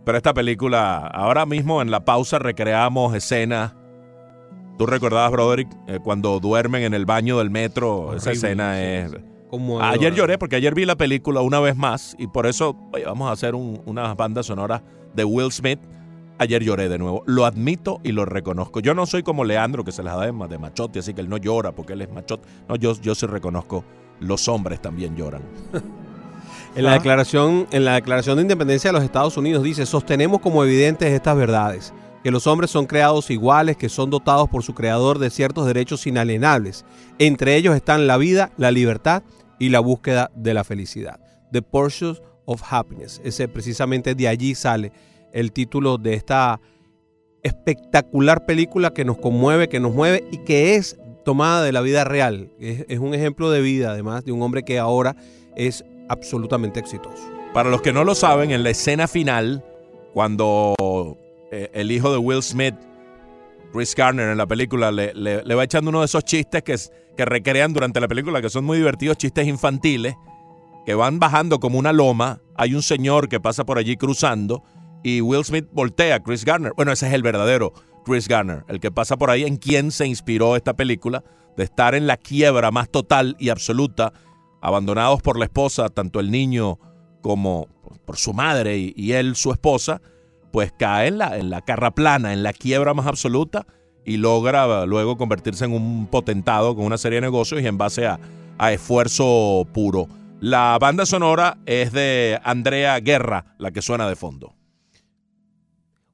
Pero esta película, ahora mismo en la pausa recreamos escenas. Tú recordabas, Broderick, eh, cuando duermen en el baño del metro, esa escena sí, es... sí. Ayer lloré porque ayer vi la película una vez más y por eso oye, vamos a hacer un- unas bandas sonoras de Will Smith. Ayer lloré de nuevo. Lo admito y lo reconozco. Yo no soy como Leandro que se las da de, de machote, así que él no llora porque él es machote. No, yo, yo sí reconozco. Los hombres también lloran. En la, Ah. declaración, en la Declaración de Independencia de los Estados Unidos dice, sostenemos como evidentes estas verdades, que los hombres son creados iguales, que son dotados por su creador de ciertos derechos inalienables. Entre ellos están la vida, la libertad y la búsqueda de la felicidad. The Pursuit of Happiness. Ese, precisamente de allí sale el título de esta espectacular película que nos conmueve, que nos mueve y que es tomada de la vida real. Es, un ejemplo de vida, además, de un hombre que ahora es absolutamente exitoso. Para los que no lo saben, en la escena final, cuando eh, el hijo de Will Smith, Chris Garner en la película, le, le- va echando uno de esos chistes que, que recrean durante la película, que son muy divertidos, chistes infantiles, que van bajando como una loma. Hay un señor que pasa por allí cruzando y Will Smith voltea a Chris Garner. Bueno, ese es el verdadero Chris Garner, el que pasa por ahí en quien se inspiró esta película, de estar en la quiebra más total y absoluta, abandonados por la esposa, tanto el niño como por su madre y, él, su esposa, pues cae en la, en la en la quiebra más absoluta y logra luego convertirse en un potentado con una serie de negocios y en base a, a esfuerzo puro. La banda sonora es de Andrea Guerra, la que suena de fondo.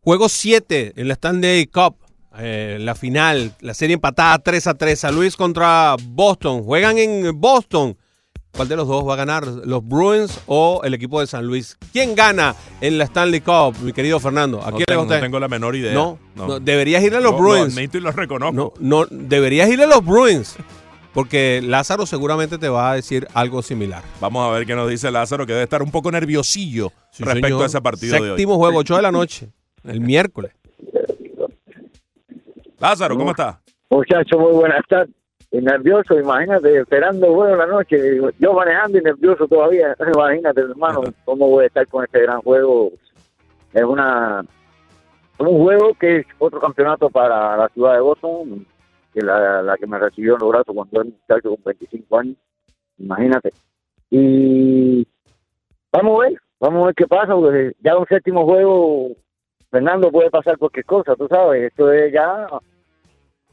Juego 7 en la Stanley Cup. eh, la final, la serie empatada 3 a 3. San Luis contra Boston. Juegan en Boston. ¿Cuál de los dos va a ganar? ¿Los Bruins o el equipo de San Luis? ¿Quién gana en la Stanley Cup, mi querido Fernando? ¿A No quién le tengo, va usted? no tengo la menor idea. No, no, deberías ir a los Lo- Bruins. Lo admito y lo reconozco. No, no, deberías ir a los Bruins. Porque Lázaro seguramente te va a decir algo similar. Vamos a ver qué nos dice Lázaro, que debe estar un poco nerviosillo Sí, respecto señor. a ese partido de hoy. Séptimo juego, 8 de la noche. El miércoles. Lázaro, ¿cómo está? Muchachos, muy buenas tardes. Nervioso, imagínate, esperando bueno la noche. Yo manejando y nervioso todavía. Imagínate, hermano, cómo voy a estar con este gran juego. Es una un juego que es otro campeonato para la ciudad de Boston, que la, la que me recibió en los brazos cuando era muchacho con 25 años. Imagínate. Y vamos a ver, vamos a ver qué pasa, porque ya un séptimo juego, Fernando puede pasar cualquier cosa, tú sabes, esto es ya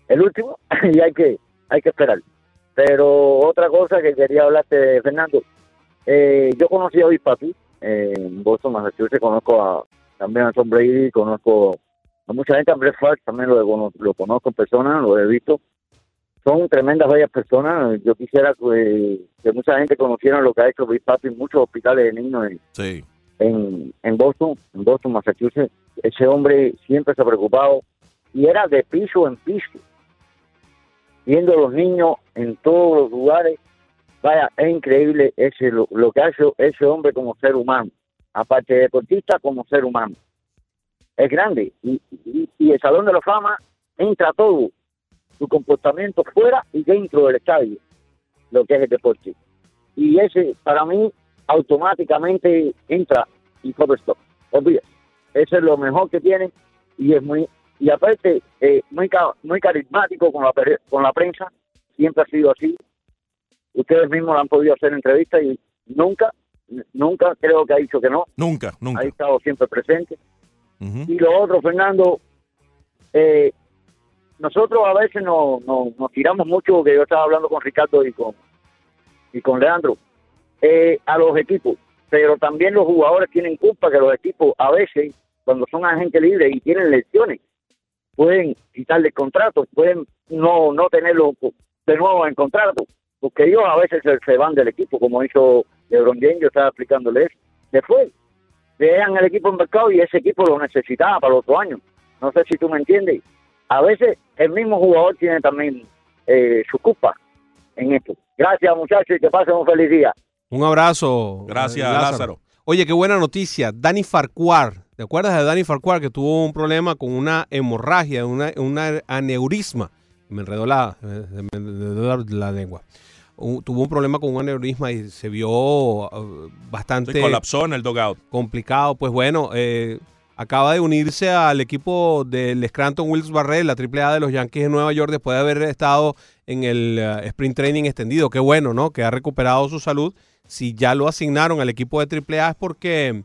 el último y hay que hay que esperar. Pero otra cosa que quería hablarte de Fernando, eh, yo conocí a Big Papi eh, en Boston, Massachusetts, conozco a, también a Tom Brady, conozco a mucha gente, a Brett Favre también lo, lo conozco en persona, lo he visto. Son tremendas, bellas personas. Yo quisiera que, que mucha gente conociera lo que ha hecho Big Papi en muchos hospitales de niños en, Sí. en, en Boston, en Boston, Massachusetts. Ese hombre siempre se ha preocupado y era de piso en piso, viendo a los niños en todos los lugares. Vaya, es increíble ese lo, que ha hecho ese hombre como ser humano, aparte de deportista como ser humano. Es grande y, el Salón de la Fama entra todo, su comportamiento fuera y dentro del estadio, lo que es el deporte. Y ese, para mí, automáticamente entra y cover stop. Eso es lo mejor que tiene y es muy y aparte eh, muy muy carismático con la con la prensa siempre ha sido así. Ustedes mismos le han podido hacer entrevistas y nunca nunca creo que ha dicho que no. Nunca, nunca. ha estado siempre presente. Y lo otro Fernando eh, nosotros a veces nos, nos, nos tiramos mucho, que yo estaba hablando con Ricardo y con, y con Leandro, eh, a los equipos, pero también los jugadores tienen culpa que los equipos a veces, cuando son agentes libres y tienen lesiones, pueden quitarle contratos, pueden no, no tenerlo de nuevo en contrato, porque ellos a veces se, se van del equipo, como hizo LeBron James, yo estaba explicándole eso. Después, dejan el equipo en mercado y ese equipo lo necesitaba para los otro año. No sé si tú me entiendes. A veces el mismo jugador tiene también eh, su culpa en esto. Gracias muchachos y que pasen un feliz día. Un abrazo. Gracias, Lázaro. Oye, qué buena noticia. Dani Farquhar. ¿Te acuerdas de Dani Farquhar que tuvo un problema con una hemorragia, una, una aneurisma? Me enredó la, me enredó la, lengua. Un- tuvo un problema con un aneurisma y se vio uh, bastante Sí, colapsó en el dugout. complicado. Pues bueno, eh, acaba de unirse al equipo del Scranton Wilkes Barrett, la AAA de los Yankees de Nueva York, después de haber estado en el eh, sprint training extendido. Qué bueno, ¿no? Que ha recuperado su salud. Si ya lo asignaron al equipo de AAA es porque,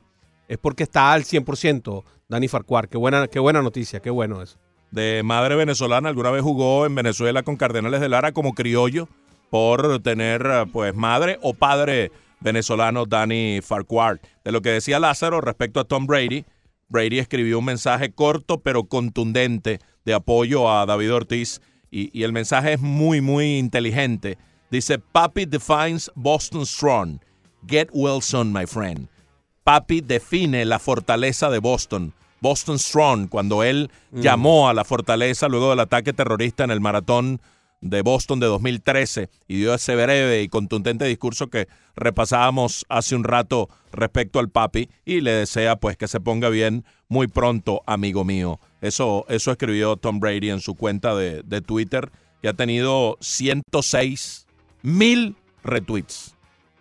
es porque está al 100%, Dani Farquhar. Qué buena, qué buena noticia, qué bueno eso. de madre venezolana, alguna vez jugó en Venezuela con Cardenales de Lara como criollo por tener pues madre o padre venezolano Danny Farquhar. De lo que decía Lázaro respecto a Tom Brady, Brady escribió un mensaje corto pero contundente de apoyo a David Ortiz y el mensaje es muy muy inteligente. Dice, Papi defines Boston strong. Get well soon, my friend. Papi define la fortaleza de Boston. Boston Strong, cuando él llamó a la fortaleza luego del ataque terrorista en el maratón de Boston de 2013 y dio ese breve y contundente discurso que repasábamos hace un rato respecto al papi y le desea pues que se ponga bien muy pronto, amigo mío. Eso, eso escribió Tom Brady en su cuenta de, de Twitter y ha tenido 106 mil retweets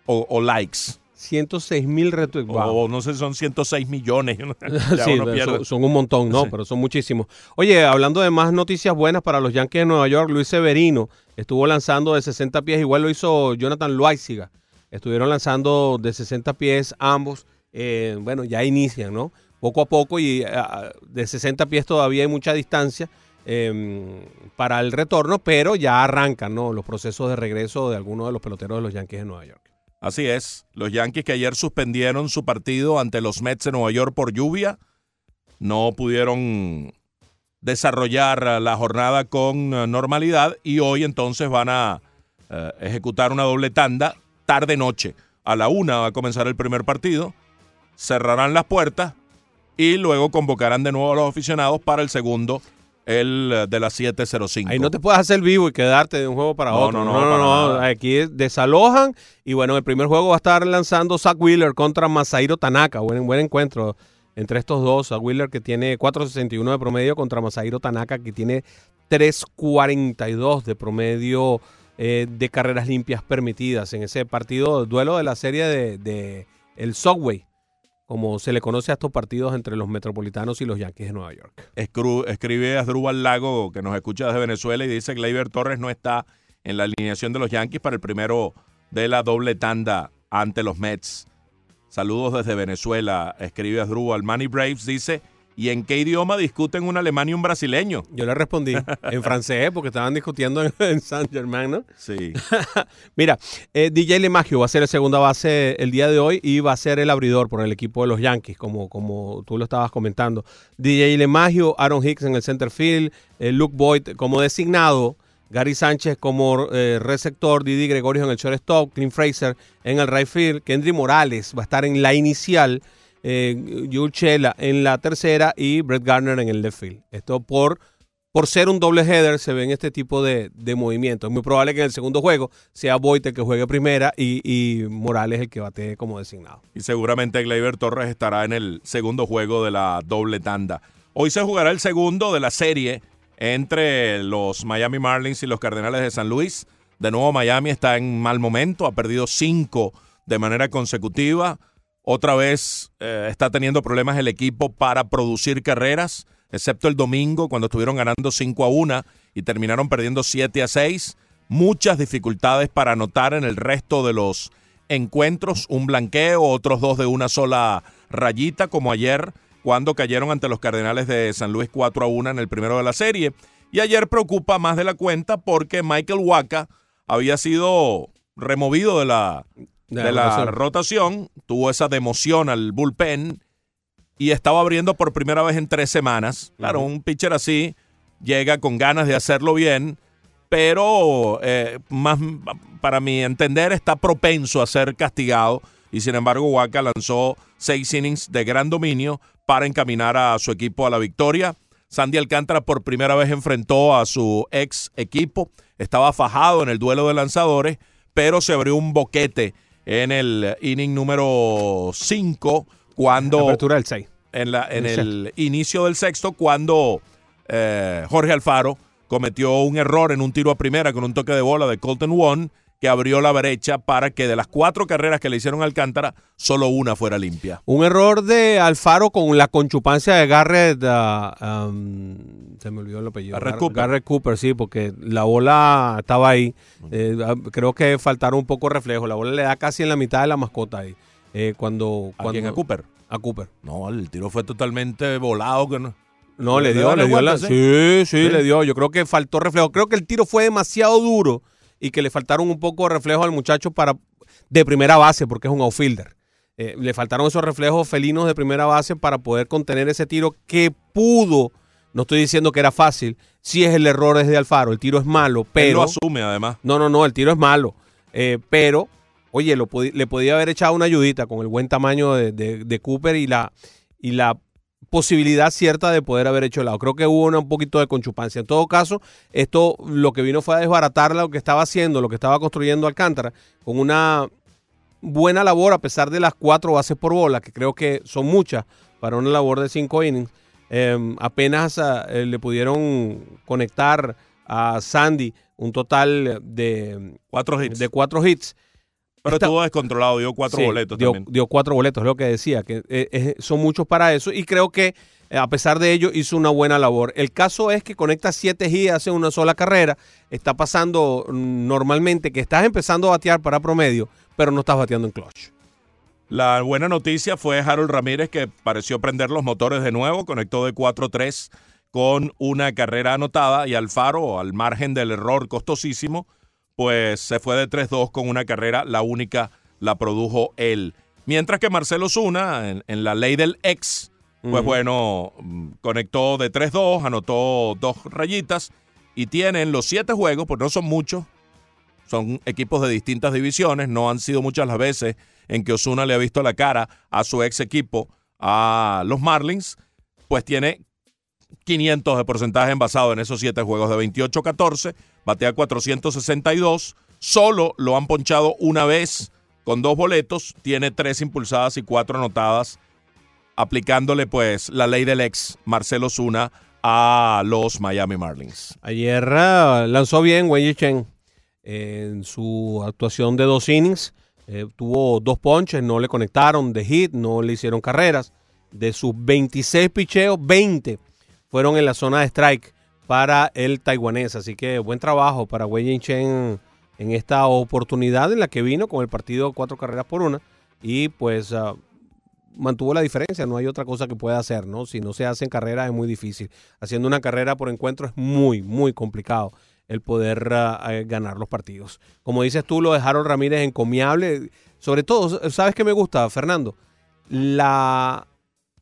o, o likes. 106 mil retweets. Wow. O no sé, son 106 millones. Sí, son, son un montón, ¿no? Sí. Pero son muchísimos. Oye, hablando de más noticias buenas para los Yankees de Nueva York, Luis Severino estuvo lanzando de 60 pies, igual lo hizo Jonathan Loaiziga. Estuvieron lanzando de 60 pies ambos. Eh, bueno, ya inician, ¿no? Poco a poco y ah, de 60 pies todavía hay mucha distancia eh, para el retorno, pero ya arrancan. Los procesos de regreso de algunos de los peloteros de los Yankees de Nueva York. Así es. Los Yankees que ayer suspendieron su partido ante los Mets de Nueva York por lluvia, no pudieron desarrollar eh, la jornada con eh, normalidad y hoy entonces van a eh, ejecutar una doble tanda tarde-noche. A la una va a comenzar el primer partido, cerrarán las puertas y luego convocarán de nuevo a los aficionados para el segundo, el eh, de las 7.05. Ahí no te puedes hacer vivo y quedarte de un juego para No, otro. no, no, para nada. Aquí es- desalojan y bueno, el primer juego va a estar lanzando Zach Wheeler contra Masahiro Tanaka. Buen, buen encuentro entre estos dos. Zach Wheeler que tiene 4.61 de promedio contra Masahiro Tanaka que tiene 3.42 de promedio eh, de carreras limpias permitidas en ese partido, duelo de la serie de, de el Subway, como se le conoce a estos partidos entre los metropolitanos y los Yankees de Nueva York. Escru- escribe Asdrúbal Lago, que nos escucha desde Venezuela, y dice que Gleyber Torres no está en la alineación de los Yankees para el primero de la doble tanda ante los Mets. Saludos desde Venezuela, escribe Asdrúbal. Manny Braves dice, ¿y en qué idioma discuten un alemán y un brasileño? Yo le respondí en francés porque estaban discutiendo en, en Saint Germain, ¿no? Sí. Mira, eh, DJ LeMagio va a ser el segunda base el día de hoy y va a ser el abridor por el equipo de los Yankees, como, como tú lo estabas comentando. DJ LeMagio, Aaron Hicks en el center field, eh, Luke Boyd como designado, Gary Sánchez como eh, receptor, Didi Gregorio en el shortstop, Clint Fraser en el right field, Kendry Morales va a estar en la inicial, eh, Jules Chela en la tercera y Brett Garner en el left field. Esto por por ser un doble header se ven este tipo de, de movimientos. Es muy probable que en el segundo juego sea Boyd el que juegue primera y, y Morales el que bate como designado. Y seguramente Gleyber Torres estará en el segundo juego de la doble tanda. Hoy se jugará el segundo de la serie entre los Miami Marlins y los Cardenales de San Luis. De nuevo Miami está en mal momento, ha perdido cinco de manera consecutiva. Otra vez eh, está teniendo problemas el equipo para producir carreras, excepto el domingo cuando estuvieron ganando 5 a 1 y terminaron perdiendo 7 a 6. Muchas dificultades para anotar en el resto de los encuentros, un blanqueo, otros dos de una sola rayita, como ayer cuando cayeron ante los Cardenales de San Luis 4 a 1 en el primero de la serie. Y ayer preocupa más de la cuenta porque Michael Waka había sido removido de la, De de la rotación, tuvo esa democión al bullpen y estaba abriendo por primera vez en tres semanas. Claro, un pitcher así llega con ganas de hacerlo bien, pero eh, más para mi entender está propenso a ser castigado y sin embargo Waka lanzó seis innings de gran dominio para encaminar a su equipo a la victoria. Sandy Alcántara por primera vez enfrentó a su ex equipo, estaba fajado en el duelo de lanzadores, pero se abrió un boquete en el inning número 5 cuando Apertura del 6. en, la, en El el inicio del sexto cuando eh, Jorge Alfaro cometió un error en un tiro a primera con un toque de bola de Colton One que abrió la brecha para que de las cuatro carreras que le hicieron a Alcántara, solo una fuera limpia. Un error de Alfaro con la conchupancia de Garrett. ah, um, se me olvidó el apellido. Garrett Gar- Cooper. Garrett Cooper, sí, porque la bola estaba ahí. Eh, ah, creo que faltaron un poco reflejo. La bola le da casi en la mitad de la mascota ahí. Eh, cuando, ¿A cuando quién? ¿A Cooper? A Cooper. No, el tiro fue totalmente volado. Que no. No, le ¿Le dio, le la dio la. vuelta, Sí, sí, Sí. le dio. Yo creo que faltó reflejo. Creo que el tiro fue demasiado duro y que le faltaron un poco de reflejo al muchacho para de primera base, porque es un outfielder. Eh, le faltaron esos reflejos felinos de primera base para poder contener ese tiro que pudo. No estoy diciendo que era fácil. Si es el error es de Alfaro. El tiro es malo, Él pero. lo asume además. No, no, no, el tiro es malo. Eh, pero, oye, lo le podía haber echado una ayudita con el buen tamaño de, de- de Cooper y la, y la posibilidad cierta de poder haber hecho el lado. Creo que hubo una- un poquito de conchupancia. En todo caso, esto lo que vino fue a desbaratar lo que estaba haciendo, lo que estaba construyendo Alcántara, con una buena labor a pesar de las cuatro bases por bola, que creo que son muchas para una labor de cinco innings. Eh, apenas ah, eh, le pudieron conectar a Sandy un total de Cuatro hits. de cuatro hits. Pero estuvo descontrolado, dio cuatro Sí, boletos dio, también. dio cuatro boletos, es lo que decía, que eh, eh, son muchos para eso. Y creo que eh, a pesar de ello hizo una buena labor. El caso es que conecta siete hits, hace una sola carrera. Está pasando mm, normalmente que estás empezando a batear para promedio, pero no estás bateando en clutch. La buena noticia fue Harold Ramírez que pareció prender los motores de nuevo, conectó de 4-3 con una carrera anotada y Alfaro, al margen del error costosísimo, pues se fue de 3-2 con una carrera, la única la produjo él. Mientras que Marcelo Zuna, en, en la ley del ex, pues bueno, mm, conectó de 3-2, anotó dos rayitas y tienen los siete juegos, pues no son muchos, son equipos de distintas divisiones, no han sido muchas las veces en que Osuna le ha visto la cara a su ex equipo, a los Marlins, pues tiene 500 de porcentaje envasado en esos siete juegos de 28-14, batea 462, solo lo han ponchado una vez con dos boletos, tiene tres impulsadas y cuatro anotadas, aplicándole pues la ley del ex Marcelo Zuna a los Miami Marlins. Ayer ah, lanzó bien Wei Chen en su actuación de dos innings. eh, tuvo dos ponches, no le conectaron de hit, no le hicieron carreras. De sus 26 picheos, 20 fueron en la zona de strike para el taiwanés. Así que buen trabajo para Wei Chen en esta oportunidad en la que vino con el partido cuatro carreras por una. Y pues ah, mantuvo la diferencia, no hay otra cosa que pueda hacer, ¿no? Si no se hacen carreras es muy difícil. Haciendo una carrera por encuentro es muy, muy complicado el poder ah, eh, ganar los partidos. Como dices tú, lo de Harold Ramírez encomiable. Sobre todo, ¿sabes qué me gusta, Fernando? La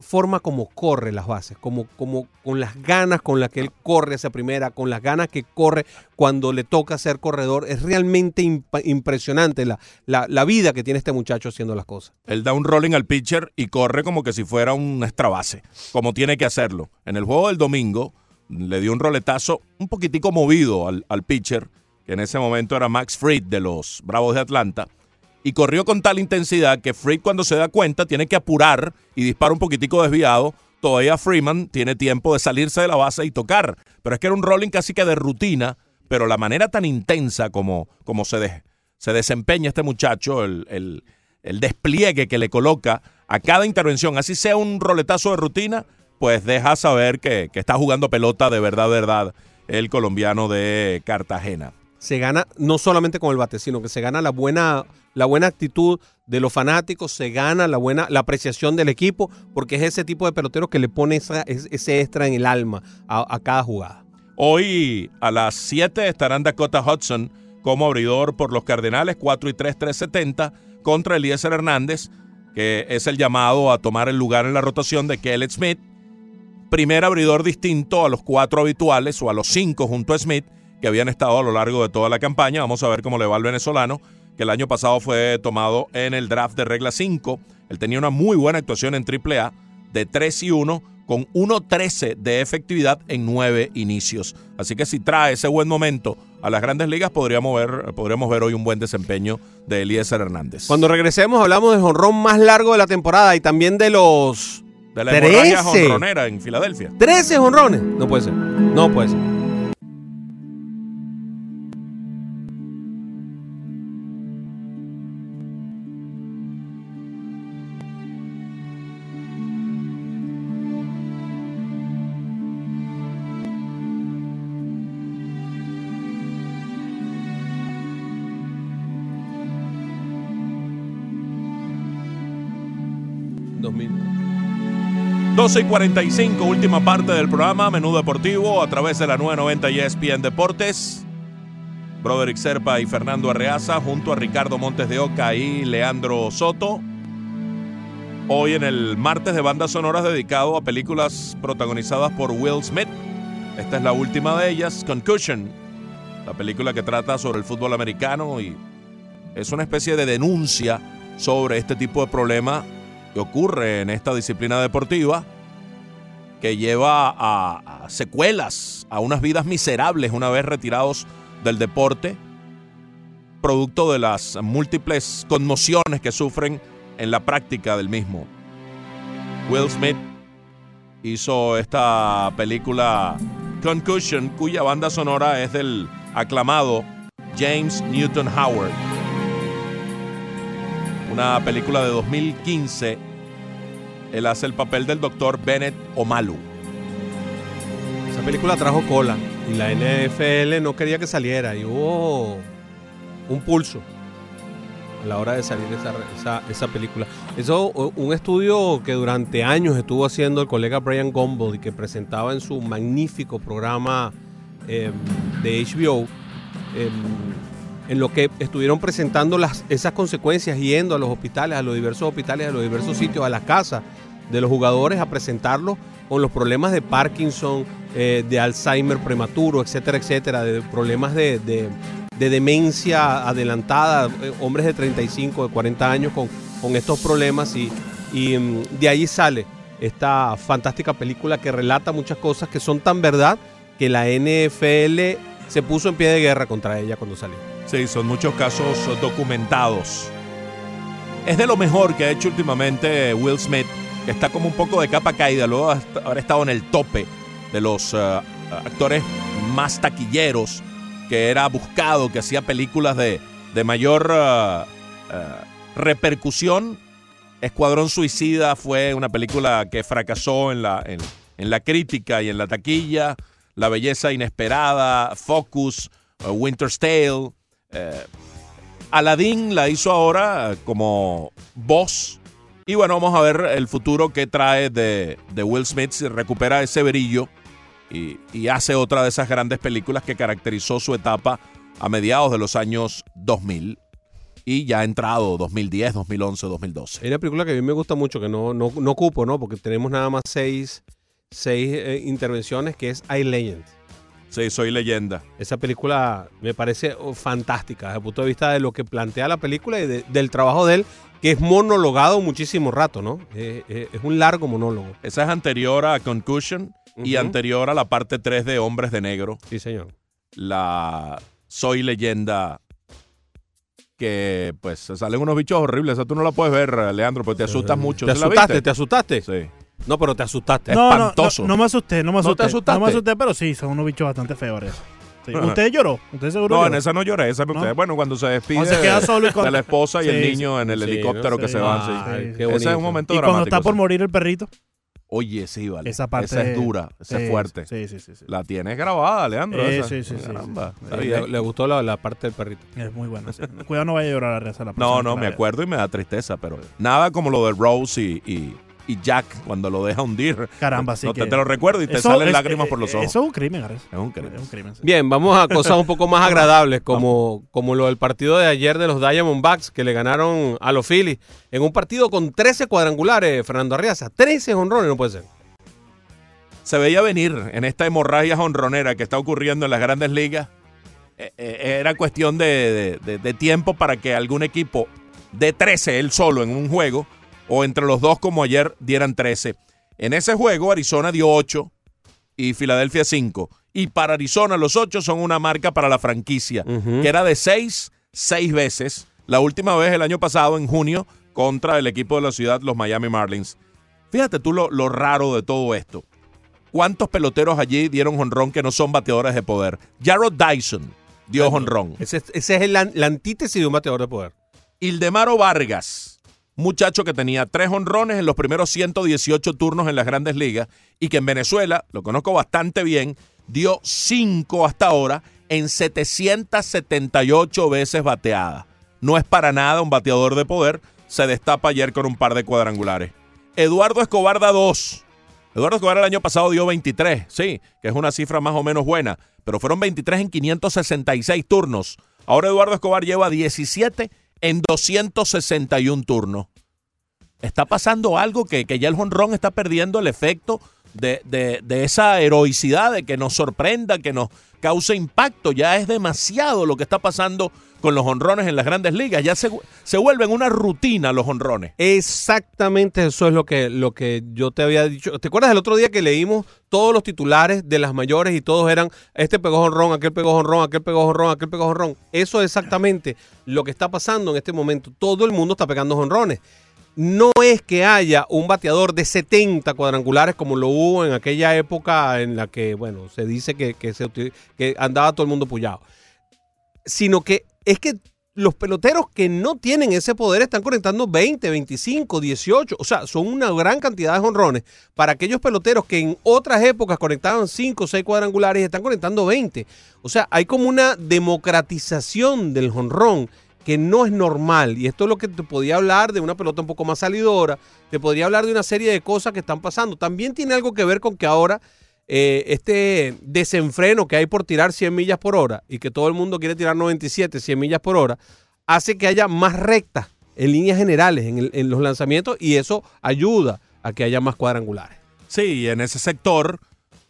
forma como corre las bases, como, como con las ganas con las que él corre hacia primera, con las ganas que corre cuando le toca ser corredor. Es realmente impresionante la, la, la vida que tiene este muchacho haciendo las cosas. Él da un rolling al pitcher y corre como que si fuera un extra base, como tiene que hacerlo. En el juego del domingo le dio un roletazo un poquitico movido al, al pitcher, que en ese momento era Max Fried de los Bravos de Atlanta, y corrió con tal intensidad que Fried cuando se da cuenta tiene que apurar y dispara un poquitico desviado. Todavía Freeman tiene tiempo de salirse de la base y tocar, pero es que era un rolling casi que de rutina, pero la manera tan intensa como, como se, se desempeña este muchacho, el, el- el despliegue que le coloca a cada intervención, así sea un roletazo de rutina, pues deja saber que, que está jugando pelota de verdad, verdad, el colombiano de Cartagena. Se gana no solamente con el bate, sino que se gana la buena, la buena actitud de los fanáticos, se gana la buena, la apreciación del equipo, porque es ese tipo de pelotero que le pone esa- es- ese extra en el alma a, a cada jugada. Hoy a las 7 estarán Dakota Hudson como abridor por los Cardenales, 4 y 3, 370 contra Eliezer Hernández, que es el llamado a tomar el lugar en la rotación de Kelly Smith. Primer abridor distinto a los cuatro habituales o a los cinco junto a Smith que habían estado a lo largo de toda la campaña. Vamos a ver cómo le va al venezolano, que el año pasado fue tomado en el draft de regla 5. Él tenía una muy buena actuación en AAA de 3 y 1 con 1.13 de efectividad en 9 inicios. Así que si trae ese buen momento a las grandes ligas, podríamos ver, podríamos ver hoy un buen desempeño de Eliezer Hernández. Cuando regresemos hablamos del jonrón más largo de la temporada y también de los de la hemorragia 13. jonronera en Filadelfia. 13 jonrones. No puede ser. No puede ser. Dos mil. 12 y 45, última parte del programa Menú Deportivo a través de la 990 y ESPN Deportes. Broderick Serpa y Fernando Arreaza junto a Ricardo Montes de Oca y Leandro Soto. Hoy en el martes de bandas sonoras dedicado a películas protagonizadas por Will Smith. Esta es la última de ellas, Concussion, la película que trata sobre el fútbol americano y es una especie de denuncia sobre este tipo de problema que ocurre en esta disciplina deportiva que lleva a, secuelas, a unas vidas miserables una vez retirados del deporte, producto de las múltiples conmociones que sufren en la práctica del mismo. Will Smith hizo esta película Concussion, cuya banda sonora es del aclamado James Newton Howard. Una película de 2015. Él hace el papel del doctor Bennett Omalu. Esa película trajo cola y la NFL no quería que saliera y hubo un pulso a la hora de salir esa, película. Eso, un estudio que durante años estuvo haciendo el colega Brian Gumbel y que presentaba en su magnífico programa eh, de HBO, eh, en lo que estuvieron presentando las, esas consecuencias yendo a los hospitales, a los diversos hospitales, a los diversos sitios, a las casas de los jugadores a presentarlos con los problemas de Parkinson, eh, de Alzheimer prematuro, etcétera, etcétera, de problemas de, de, de demencia adelantada, eh, hombres de 35, de 40 años con, estos problemas y, y mm, de ahí sale esta fantástica película que relata muchas cosas que son tan verdad que la NFL se puso en pie de guerra contra ella cuando salió. Sí, son muchos casos documentados. Es de lo mejor que ha hecho últimamente Will Smith, que está como un poco de capa caída, luego haber estado en el tope de los uh, actores más taquilleros, que era buscado, que hacía películas de, mayor uh, repercusión. Escuadrón Suicida fue una película que fracasó en la, en la crítica y en la taquilla. La Belleza Inesperada, Focus, Winter's Tale. Eh, Aladdin la hizo ahora como voz. Y bueno, vamos a ver el futuro que trae de, de Will Smith si recupera ese brillo y, y, hace otra de esas grandes películas que caracterizó su etapa a mediados de los años 2000 y ya ha entrado 2010, 2011, 2012. Hay una película que a mí me gusta mucho, que no, no, no ocupo, ¿no? Porque tenemos nada más seis, seis eh, intervenciones, que es I Legend. Sí, soy leyenda. Esa película me parece oh, fantástica desde el punto de vista de lo que plantea la película y de, del trabajo de él, que es monologado muchísimo rato, ¿no? Eh, eh, es un largo monólogo. Esa es anterior a Concussion uh -huh. y anterior a la parte 3 de Hombres de Negro. Sí, señor. La Soy leyenda que pues salen unos bichos horribles. Esa tú no la puedes ver, Leandro, porque te asustas mucho. ¿Te asustaste? ¿Te asustaste? Sí. No, pero te asustaste. No, Espantoso. No, no, no, me asusté, no me asusté. ¿No te asustaste? No me asusté, pero sí, son unos bichos bastante feos. Sí. ¿Usted lloró? ¿Usted seguro No, lloró? en esa no lloré, esa no, Bueno, cuando se despide Cuando se queda solo y con- de la esposa y el Sí, niño en el sí, helicóptero que se van. Ay, qué Ese es un momento Y cuando dramático. está por morir el perrito. Oye, sí, vale. Esa parte Esa es dura, esa es fuerte. Sí, sí, sí. sí. La tienes grabada, Leandro. Eh, esa. sí, sí, sí, Caramba, sí. Sí, le, le gustó la, la parte del perrito. Es muy buena. sí. Cuidado, no vaya a llorar a reza la No, no, me acuerdo y me da tristeza, pero nada como lo de Rose y, y, y Jack cuando lo deja hundir. Caramba, sí No te, que- te lo recuerdo y te Eso salen es- lágrimas eh, por los eh, ojos. Eso es un crimen, Ares. Es un crimen. Es un crimen. sí. Bien, vamos a cosas un poco más agradables, como, como lo del partido de ayer de los Diamondbacks, que le ganaron a los Phillies en un partido con 13 cuadrangulares, Fernando Arriaza. 13 honrones, no puede ser. se veía venir en esta hemorragia jonronera que está ocurriendo en las grandes ligas. Eh, eh, Era cuestión de, de- de- de tiempo para que algún equipo de 13 él solo en un juego, o entre los dos como ayer dieran 13. En ese juego Arizona dio 8 y Filadelfia 5. Y para Arizona los 8 son una marca para la franquicia, que era de 6, 6 veces. La última vez el año pasado, en junio, contra el equipo de la ciudad, los Miami Marlins. Fíjate tú lo, lo raro de todo esto. ¿Cuántos peloteros allí dieron jonrón que no son bateadores de poder? Jarrod Dyson dio jonrón. Ese, ese es el la antítesis de un bateador de poder. Ildemaro Vargas, muchacho que tenía tres honrones en los primeros 118 turnos en las grandes ligas y que en Venezuela, lo conozco bastante bien, dio cinco hasta ahora en 778 veces bateada. No es para nada un bateador de poder, se destapa ayer con un par de cuadrangulares. Eduardo Escobar da dos. Eduardo Escobar el año pasado dio 23, sí, que es una cifra más o menos buena, pero fueron 23 en 566 turnos. Ahora Eduardo Escobar lleva 17 en 261 turnos. Está pasando algo que, que ya el jonrón está perdiendo el efecto de, de- de esa heroicidad, de que nos sorprenda, que nos cause impacto. Ya es demasiado lo que está pasando con los honrones en las grandes ligas. Ya se, se vuelven una rutina los honrones. Exactamente eso es lo que, lo que yo te había dicho. ¿Te acuerdas el otro día que leímos todos los titulares de las mayores y todos eran este pegó honrón, aquel pegó honrón, aquel pegó honrón, aquel pegó honrón? Eso es exactamente lo que está pasando en este momento. Todo el mundo está pegando honrones. No es que haya un bateador de 70 cuadrangulares como lo hubo en aquella época en la que, bueno, se dice que, que andaba todo el mundo pullado sino que es que los peloteros que no tienen ese poder están conectando 20, 25, 18, o sea, son una gran cantidad de jonrones para aquellos peloteros que en otras épocas conectaban 5 o 6 cuadrangulares están conectando 20. O sea, hay como una democratización del jonrón que no es normal y esto es lo que te podía hablar de una pelota un poco más salidora, te podría hablar de una serie de cosas que están pasando. También tiene algo que ver con que ahora eh, este desenfreno que hay por tirar 100 millas por hora y que todo el mundo quiere tirar 97, 100 millas por hora, hace que haya más rectas en líneas generales en, en los lanzamientos y eso ayuda a que haya más cuadrangulares. Sí, en ese sector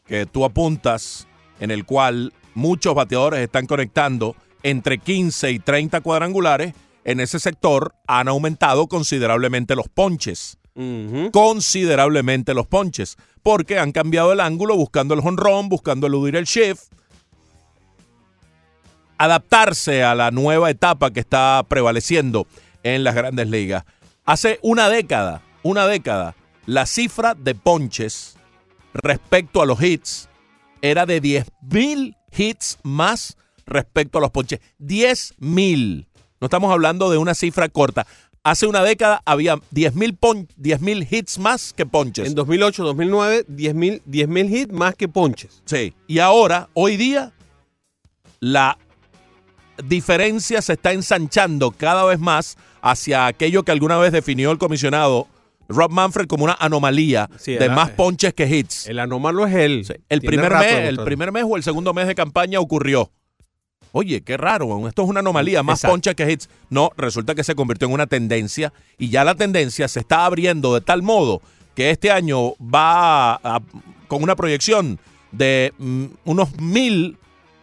que tú apuntas, en el cual muchos bateadores están conectando entre 15 y 30 cuadrangulares, en ese sector han aumentado considerablemente los ponches. Considerablemente los ponches. Porque han cambiado el ángulo buscando el honrón, buscando eludir el shift. Adaptarse a la nueva etapa que está prevaleciendo en las grandes ligas. Hace una década, una década, la cifra de ponches respecto a los hits era de 10.000 hits más respecto a los ponches. 10.000. No estamos hablando de una cifra corta. Hace una década había 10.000 pon- 10.000 hits más que ponches. En 2008, 2009, 10.000 10.000 hits más que ponches. Sí. Y ahora, hoy día, la diferencia se está ensanchando cada vez más hacia aquello que alguna vez definió el comisionado Rob Manfred como una anomalía Sí, de más ponches que hits. El anómalo es él. El Tiene primer, mes, el primer mes o el segundo mes de campaña ocurrió. Oye, qué raro, esto es una anomalía, más Exacto. ponches que hits. No, resulta que se convirtió en una tendencia y ya la tendencia se está abriendo de tal modo que este año va a- con una proyección de mm, unos mil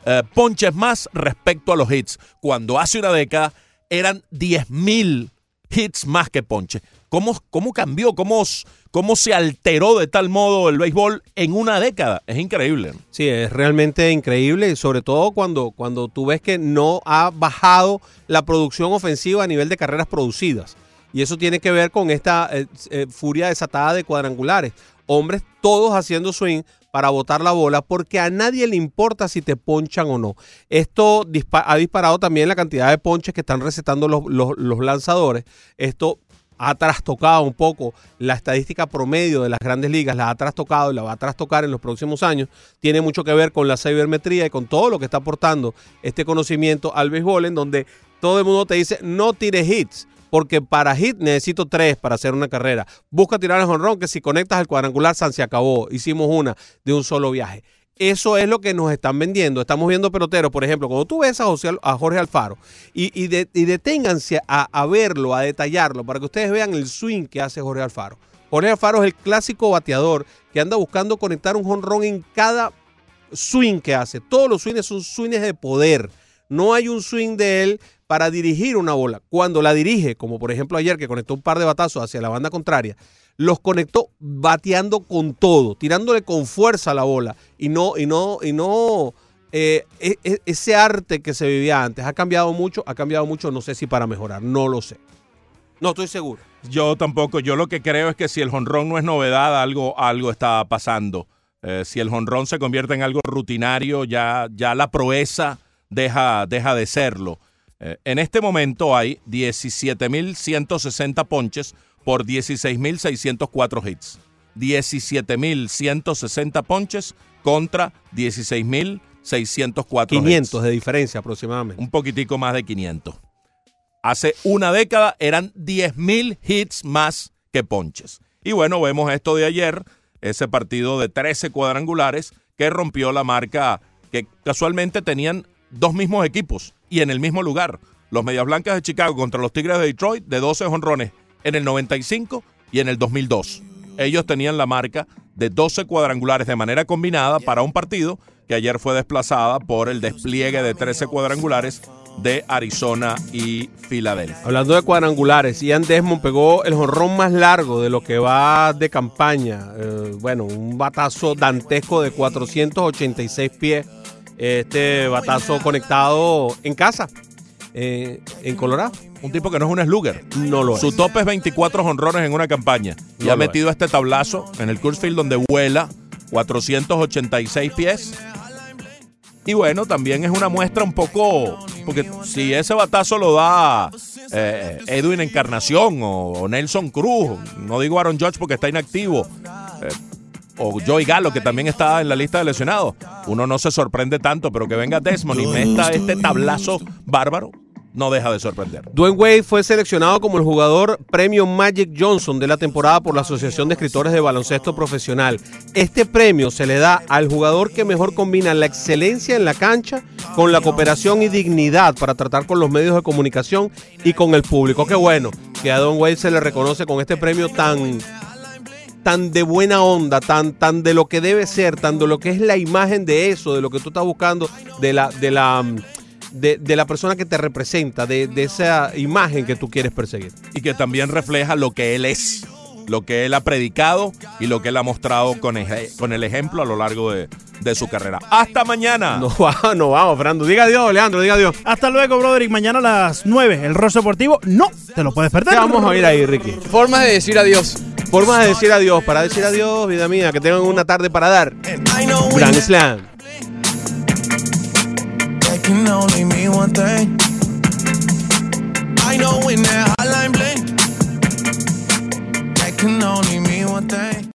eh, ponches más respecto a los hits, cuando hace una década eran 10 mil hits más que ponches. ¿Cómo, ¿Cómo cambió? ¿Cómo, ¿Cómo se alteró de tal modo el béisbol en una década? Es increíble. Sí, es realmente increíble, sobre todo cuando, cuando tú ves que no ha bajado la producción ofensiva a nivel de carreras producidas. Y eso tiene que ver con esta eh, eh, furia desatada de cuadrangulares. Hombres todos haciendo swing para botar la bola porque a nadie le importa si te ponchan o no. Esto ha disparado también la cantidad de ponches que están recetando los- los lanzadores. Esto ha trastocado un poco la estadística promedio de las grandes ligas, la ha trastocado y la va a trastocar en los próximos años. Tiene mucho que ver con la cibermetría y con todo lo que está aportando este conocimiento al béisbol, en donde todo el mundo te dice no tires hits, porque para hit necesito tres para hacer una carrera. Busca tirar el jonrón, que si conectas el cuadrangular, se acabó. Hicimos una de un solo viaje. Eso es lo que nos están vendiendo. Estamos viendo peloteros, por ejemplo, cuando tú ves a, José a Jorge Alfaro y deténganse a, a verlo, a detallarlo, para que ustedes vean el swing que hace Jorge Alfaro. Jorge Alfaro es el clásico bateador que anda buscando conectar un jonrón en cada swing que hace. Todos los swings son swings de poder. No hay un swing de él para dirigir una bola. Cuando la dirige, como por ejemplo ayer que conectó un par de batazos hacia la banda contraria, los conectó bateando con todo, tirándole con fuerza la bola y no y no y no eh, e- e- ese arte que se vivía antes ha cambiado mucho, ha cambiado mucho, no sé si para mejorar, no lo sé. No estoy seguro. Yo tampoco. Yo lo que creo es que si el jonrón no es novedad, algo, algo está pasando. Eh, si el jonrón se convierte en algo rutinario, ya, ya la proeza deja, deja de serlo. Eh, en este momento hay 17.160 ponches por 16.604 hits. 17.160 ponches contra 16.604 500 hits. de diferencia aproximadamente. Un poquitico más de 500. Hace una década eran 10.000 hits más que ponches. Y bueno, vemos esto de ayer, ese partido de 13 cuadrangulares que rompió la marca que casualmente tenían dos mismos equipos y en el mismo lugar. Los Medias Blancas de Chicago contra los Tigres de Detroit de 12 jonrones en el 95 y en el 2002. Ellos tenían la marca de 12 cuadrangulares de manera combinada para un partido que ayer fue desplazada por el despliegue de 13 cuadrangulares de Arizona y Filadelfia. Hablando de cuadrangulares, Ian Desmond pegó el jonrón más largo de lo que va de campaña. Eh, bueno, un batazo dantesco de 486 pies. Este batazo conectado en casa, eh, en Colorado. Un tipo que no es un slugger. No lo Su es. tope es 24 honrones en una campaña. Y No ha lo metido este tablazo en el Coors Field donde vuela 486 pies. Y bueno, también es una muestra un poco. Porque si ese batazo lo da eh, Edwin Encarnación o, o Nelson Cruz, no digo Aaron Judge porque está inactivo, eh, o Joey Gallo que también está en la lista de lesionados, uno no se sorprende tanto, pero que venga Desmond y meta este tablazo bárbaro, no deja de sorprender. Dwayne Wade fue seleccionado como el jugador premio Magic Johnson de la temporada por la Asociación de Escritores de Baloncesto Profesional. Este premio se le da al jugador que mejor combina la excelencia en la cancha con la cooperación y dignidad para tratar con los medios de comunicación y con el público. Qué bueno que a Don Wade se le reconoce con este premio tan tan de buena onda, tan, tan de lo que debe ser, tan de lo que es la imagen de eso, de lo que tú estás buscando, de la, de la, mm, de, de la persona que te representa, de, de esa imagen que tú quieres perseguir. y que también refleja lo que él es, lo que él ha predicado y lo que él ha mostrado con, eje- con el ejemplo a lo largo de, de su carrera. Hasta mañana. No, va- no vamos, Fernando. Diga adiós, Leandro, diga adiós. Hasta luego, brother. Y mañana a las 9, el rostro deportivo. No, te lo puedes perder. ¿Qué vamos a oír ahí, Ricky? Formas de decir adiós. Forma de decir adiós, para decir adiós, vida mía, que tengan una tarde para dar. Grand Slam.